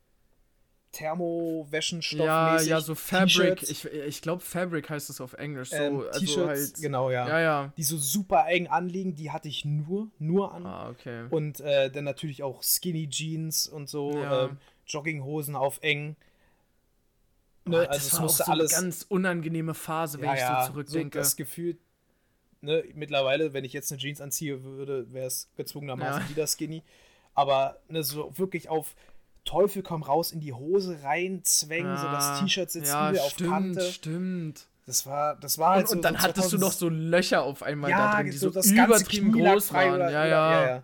Thermowäschenstoff. Ja, ja, so Fabric. Ich, ich glaube, Fabric heißt es auf Englisch. So, ähm, also T-Shirts, halt. genau, ja. Ja, ja. Die so super eng anliegen, die hatte ich nur, nur an. Ah, okay. Und äh, dann natürlich auch Skinny Jeans und so, Ja. ähm, Jogginghosen auf eng. Ne, das also es war auch musste so alles. eine ganz unangenehme Phase, wenn ich so zurückdenke. das Gefühl, ne, mittlerweile, wenn ich jetzt eine Jeans anziehe würde, wäre es gezwungenermaßen Ja. wieder Skinny. Aber ne, so wirklich auf Teufel komm raus in die Hose rein, zwängen, so das Ah, T-Shirt sitzt ja, übel auf stimmt, Kante. Stimmt. Das war, das war halt Und, so. und dann so hattest du 2000 noch so Löcher auf einmal ja, da drin, die so, ganze übertrieben groß waren. oder- ja, oder- ja, ja.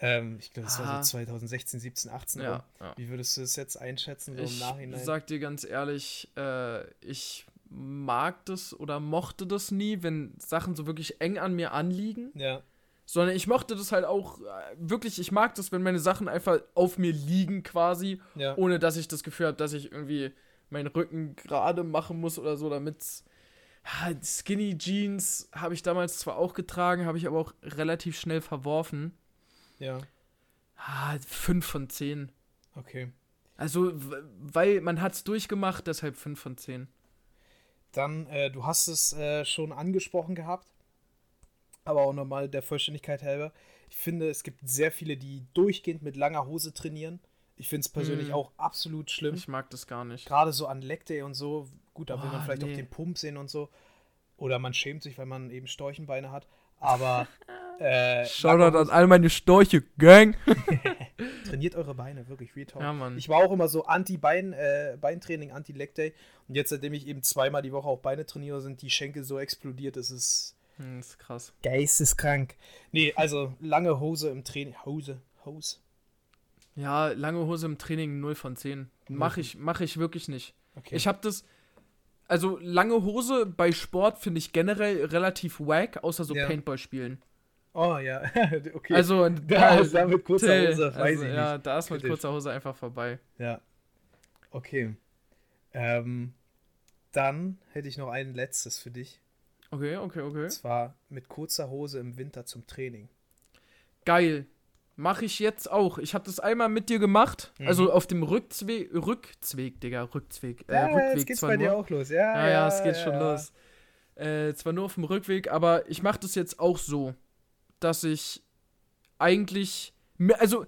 Ähm, ich glaube, das war so 2016, 17, 18 Ja, ja. Wie würdest du das jetzt einschätzen, so im Ich Nachhinein? sag dir ganz ehrlich, äh, ich mag das oder mochte das nie, wenn Sachen so wirklich eng an mir anliegen, ja, sondern ich mochte das halt auch äh, wirklich, ich mag das, wenn meine Sachen einfach auf mir liegen quasi, ja. ohne dass ich das Gefühl habe, dass ich irgendwie meinen Rücken gerade machen muss oder so, damit Skinny Jeans habe ich damals zwar auch getragen, habe ich aber auch relativ schnell verworfen. Ja, Ah, 5 von 10. okay. Also, weil man hat es durchgemacht, deshalb 5 von 10. Dann, äh, du hast es äh, schon angesprochen gehabt, aber auch nochmal der Vollständigkeit halber. Ich finde, es gibt sehr viele, die durchgehend mit langer Hose trainieren. Ich finde es persönlich Mm. auch absolut schlimm. Ich mag das gar nicht. Gerade so an Leg Day und so. Gut, da will man Oh, vielleicht auch nee. den Pump sehen und so. Oder man schämt sich, weil man eben Storchenbeine hat. Aber äh, Shoutout an all meine Storche, Gang. trainiert eure Beine, wirklich, Real Talk. Ja, Mann. Ich war auch immer so Anti-Bein, äh, Beintraining, Anti-Leg Day. Und jetzt, seitdem ich eben zweimal die Woche auch Beine trainiere, sind die Schenkel so explodiert, es ist Hm, ist krass. geisteskrank. Nee, also lange Hose im Training. Hose, Hose. Ja, lange Hose im Training 0 von 10. Mach ich, mach ich wirklich nicht. Okay. Ich habe das. Also, lange Hose bei Sport finde ich generell relativ wack, außer so Ja. Paintball spielen. Oh ja, okay. Also, da ist da mit kurzer Till, Hose, weiß also, ich Ja, nicht. da ist mit Kritisch. kurzer Hose einfach vorbei. Ja. Okay. Ähm, dann hätte ich noch ein letztes für dich. Okay, okay, okay. Und zwar mit kurzer Hose im Winter zum Training. Geil. Mache ich jetzt auch. Ich habe das einmal mit dir gemacht. Mhm. Also auf dem Rückzweg, Rückzweg, Digga, Rückzweg. Äh, Ja, Rückweg jetzt geht's bei nur. dir auch los. Ja, Ja, ja, es geht ja, schon ja. los. Äh, zwar nur auf dem Rückweg, aber ich mache das jetzt auch so, dass ich eigentlich. Also,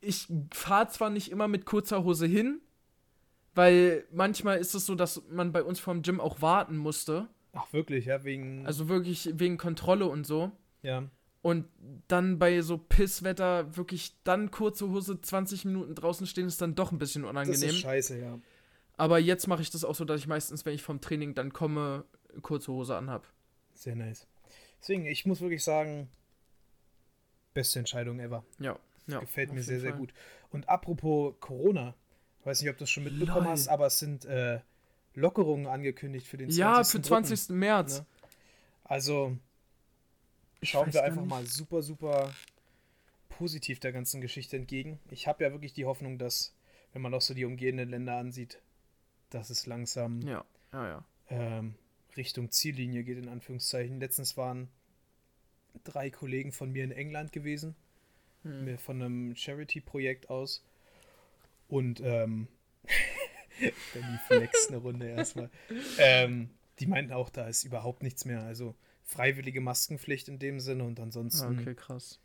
ich fahre zwar nicht immer mit kurzer Hose hin, weil manchmal ist es so, dass man bei uns vom Gym auch warten musste. Ach, wirklich, ja, wegen. Also wirklich wegen Kontrolle und so. ja. Und dann bei so Pisswetter wirklich dann kurze Hose 20 Minuten draußen stehen, ist dann doch ein bisschen Das unangenehm. ist scheiße, ja. Aber jetzt mache ich das auch so, dass ich meistens, wenn ich vom Training dann komme, kurze Hose anhab. Sehr nice. Deswegen, ich muss wirklich sagen, beste Entscheidung ever. Ja, ja. Gefällt mir sehr, sehr gut. Und apropos Corona, ich weiß nicht, ob du es schon mitbekommen Lol. hast, aber es sind äh, Lockerungen angekündigt für den 20. Ja, für Dritten. 20. März. Ne? Also schauen wir einfach nicht. mal super, super positiv der ganzen Geschichte entgegen. Ich habe ja wirklich die Hoffnung, dass, wenn man auch so die umgehenden Länder ansieht, dass es langsam Ja, ja, ja. ähm, Richtung Ziellinie geht, in Anführungszeichen. Letztens waren drei Kollegen von mir in England gewesen, Hm. mir von einem Charity-Projekt aus. Und ähm, Danny flex eine Runde erstmal. Ähm, die meinten auch, da ist überhaupt nichts mehr. Also freiwillige Maskenpflicht in dem Sinne und ansonsten, Okay, krass.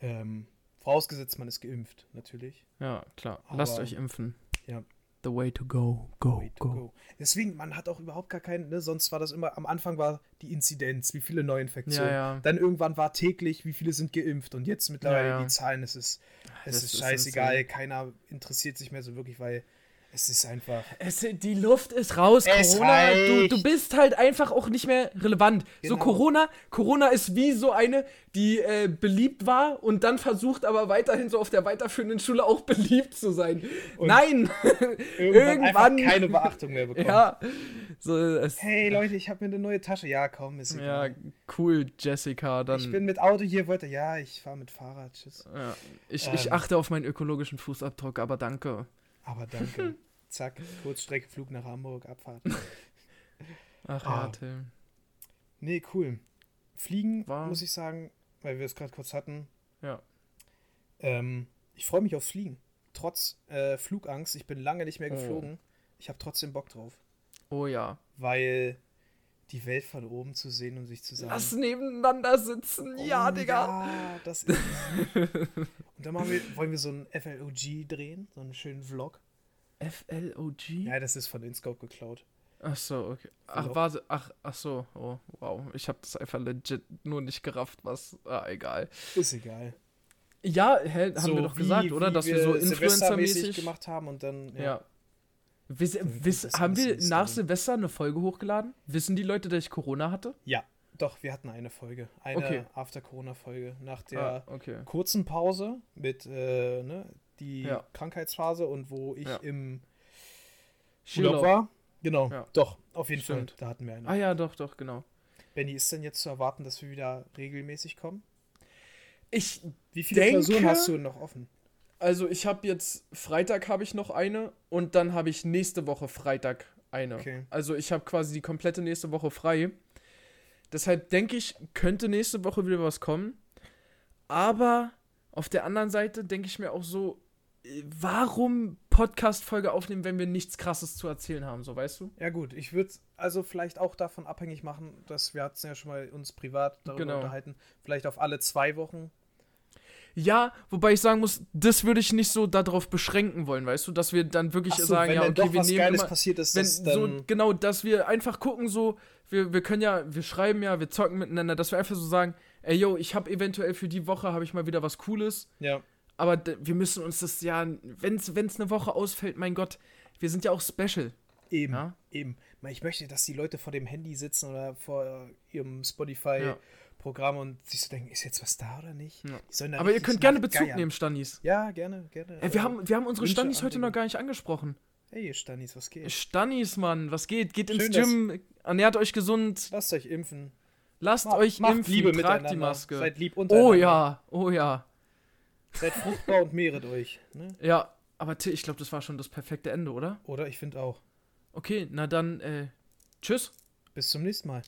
ähm, vorausgesetzt, man ist geimpft, natürlich. Ja, klar. Lasst Aber- euch impfen. Ja. The way to go. Go, to go. go. Deswegen, man hat auch überhaupt gar keinen, ne? sonst war das immer, am Anfang war die Inzidenz, wie viele Neuinfektionen. Ja, ja. Dann irgendwann war täglich, wie viele sind geimpft und jetzt mittlerweile Ja, die Zahlen, es ist, es Das ist ist scheißegal, insane. keiner interessiert sich mehr so wirklich, weil es ist einfach. Es, die Luft ist raus, Es Corona. Du, reicht. du bist halt einfach auch nicht mehr relevant. So Genau. Corona, Corona ist wie so eine, die äh, beliebt war und dann versucht aber weiterhin so auf der weiterführenden Schule auch beliebt zu sein. Nein! Irgendwann, Irgendwann- keine Beachtung mehr bekommen. ja. So, Hey Leute, ich habe mir eine neue Tasche. Ja, komm, ist ja, egal. cool, Jessica. Dann, ich bin mit Auto hier, wollte. Ja, ich fahre mit Fahrrad. Tschüss. ja, ich, Ähm. ich achte auf meinen ökologischen Fußabdruck, aber danke. Aber danke. Zack, Kurzstrecke, Flug nach Hamburg, Abfahrt. Ach Ah. ja, Tim. Nee, cool. Fliegen, War- muss ich sagen, weil wir es gerade kurz hatten. Ja. Ähm, ich freue mich aufs Fliegen. Trotz äh, Flugangst, ich bin lange nicht mehr Oh. geflogen. Ich habe trotzdem Bock drauf. Oh ja. Weil die Welt von oben zu sehen und sich zu sagen. Lass nebeneinander sitzen. Ja, oh, Digga. Ja, das ist. und dann machen wir, wollen wir so einen FLOG drehen, so einen schönen Vlog. FLOG? Ja, das ist von InScope geklaut. Ach so, okay. Ach, warte. Ach, ach so. Oh, wow. Ich habe das einfach legit nur nicht gerafft, was. Ah, egal. Ist egal. Ja, hä, haben So wir doch wie- gesagt, oder? Dass wir so Influencer-mäßig. gemacht haben und dann. Ja. Wiss, wiss, haben wir nach. Silvester eine Folge hochgeladen? Wissen die Leute, dass ich Corona hatte? Ja, doch, wir hatten eine Folge. Eine Okay. After-Corona-Folge. Nach der ah, okay. kurzen Pause mit äh, ne, die Ja. Krankheitsphase und wo ich Ja. im Skiurlaub. Urlaub war. Genau, Ja. doch, auf jeden Stimmt. Fall. Da hatten wir eine. Ah ja, doch, doch, genau. Benny, ist denn jetzt zu erwarten, dass wir wieder regelmäßig kommen? Ich, Wie viele Denke- Klausuren hast du noch offen? Also ich habe jetzt, Freitag habe ich noch eine und dann habe ich nächste Woche Freitag eine. Okay. Also ich habe quasi die komplette nächste Woche frei. Deshalb denke ich, könnte nächste Woche wieder was kommen. Aber auf der anderen Seite denke ich mir auch so, äh, warum Podcast-Folge aufnehmen, wenn wir nichts Krasses zu erzählen haben, so weißt du? Ja gut, ich würde also vielleicht auch davon abhängig machen, dass wir hatten ja schon mal uns privat darüber Genau. unterhalten, vielleicht auf alle zwei Wochen. Ja, wobei ich sagen muss, das würde ich nicht so darauf beschränken wollen, weißt du, dass wir dann wirklich so, sagen, wenn ja, okay, wir was nehmen Geiles immer, passiert ist, wenn so genau, dass wir einfach gucken so, wir, wir können ja, wir schreiben ja, wir zocken miteinander, dass wir einfach so sagen, ey yo, ich habe eventuell für die Woche habe ich mal wieder was Cooles, ja, aber wir müssen uns das ja, wenn's wenn's eine Woche ausfällt, mein Gott, wir sind ja auch special, eben, ja? eben. Ich möchte, dass die Leute vor dem Handy sitzen oder vor ihrem Spotify Ja. Programm und sich so denken, ist jetzt was da oder nicht? Ja. Aber ihr könnt gerne Bezug nachgeiern. nehmen, Standis. Ja, gerne, gerne. Ey, wir haben wir haben unsere Wünsche, Standis heute noch gar nicht angesprochen. Hey, Stanis, was geht? Standis, Mann, was geht? Geht ins Schön, dass- Gym, ernährt euch gesund, Lasst euch impfen. lasst Macht- euch macht impfen, Liebe tragt die Maske. Seid lieb untereinander. Oh ja, oh ja. Seid fruchtbar und mehret euch. Ne? Ja, aber Till, ich glaube, das war schon das perfekte Ende, oder? Oder ich finde auch. Okay, na dann, äh, tschüss. Bis zum nächsten Mal.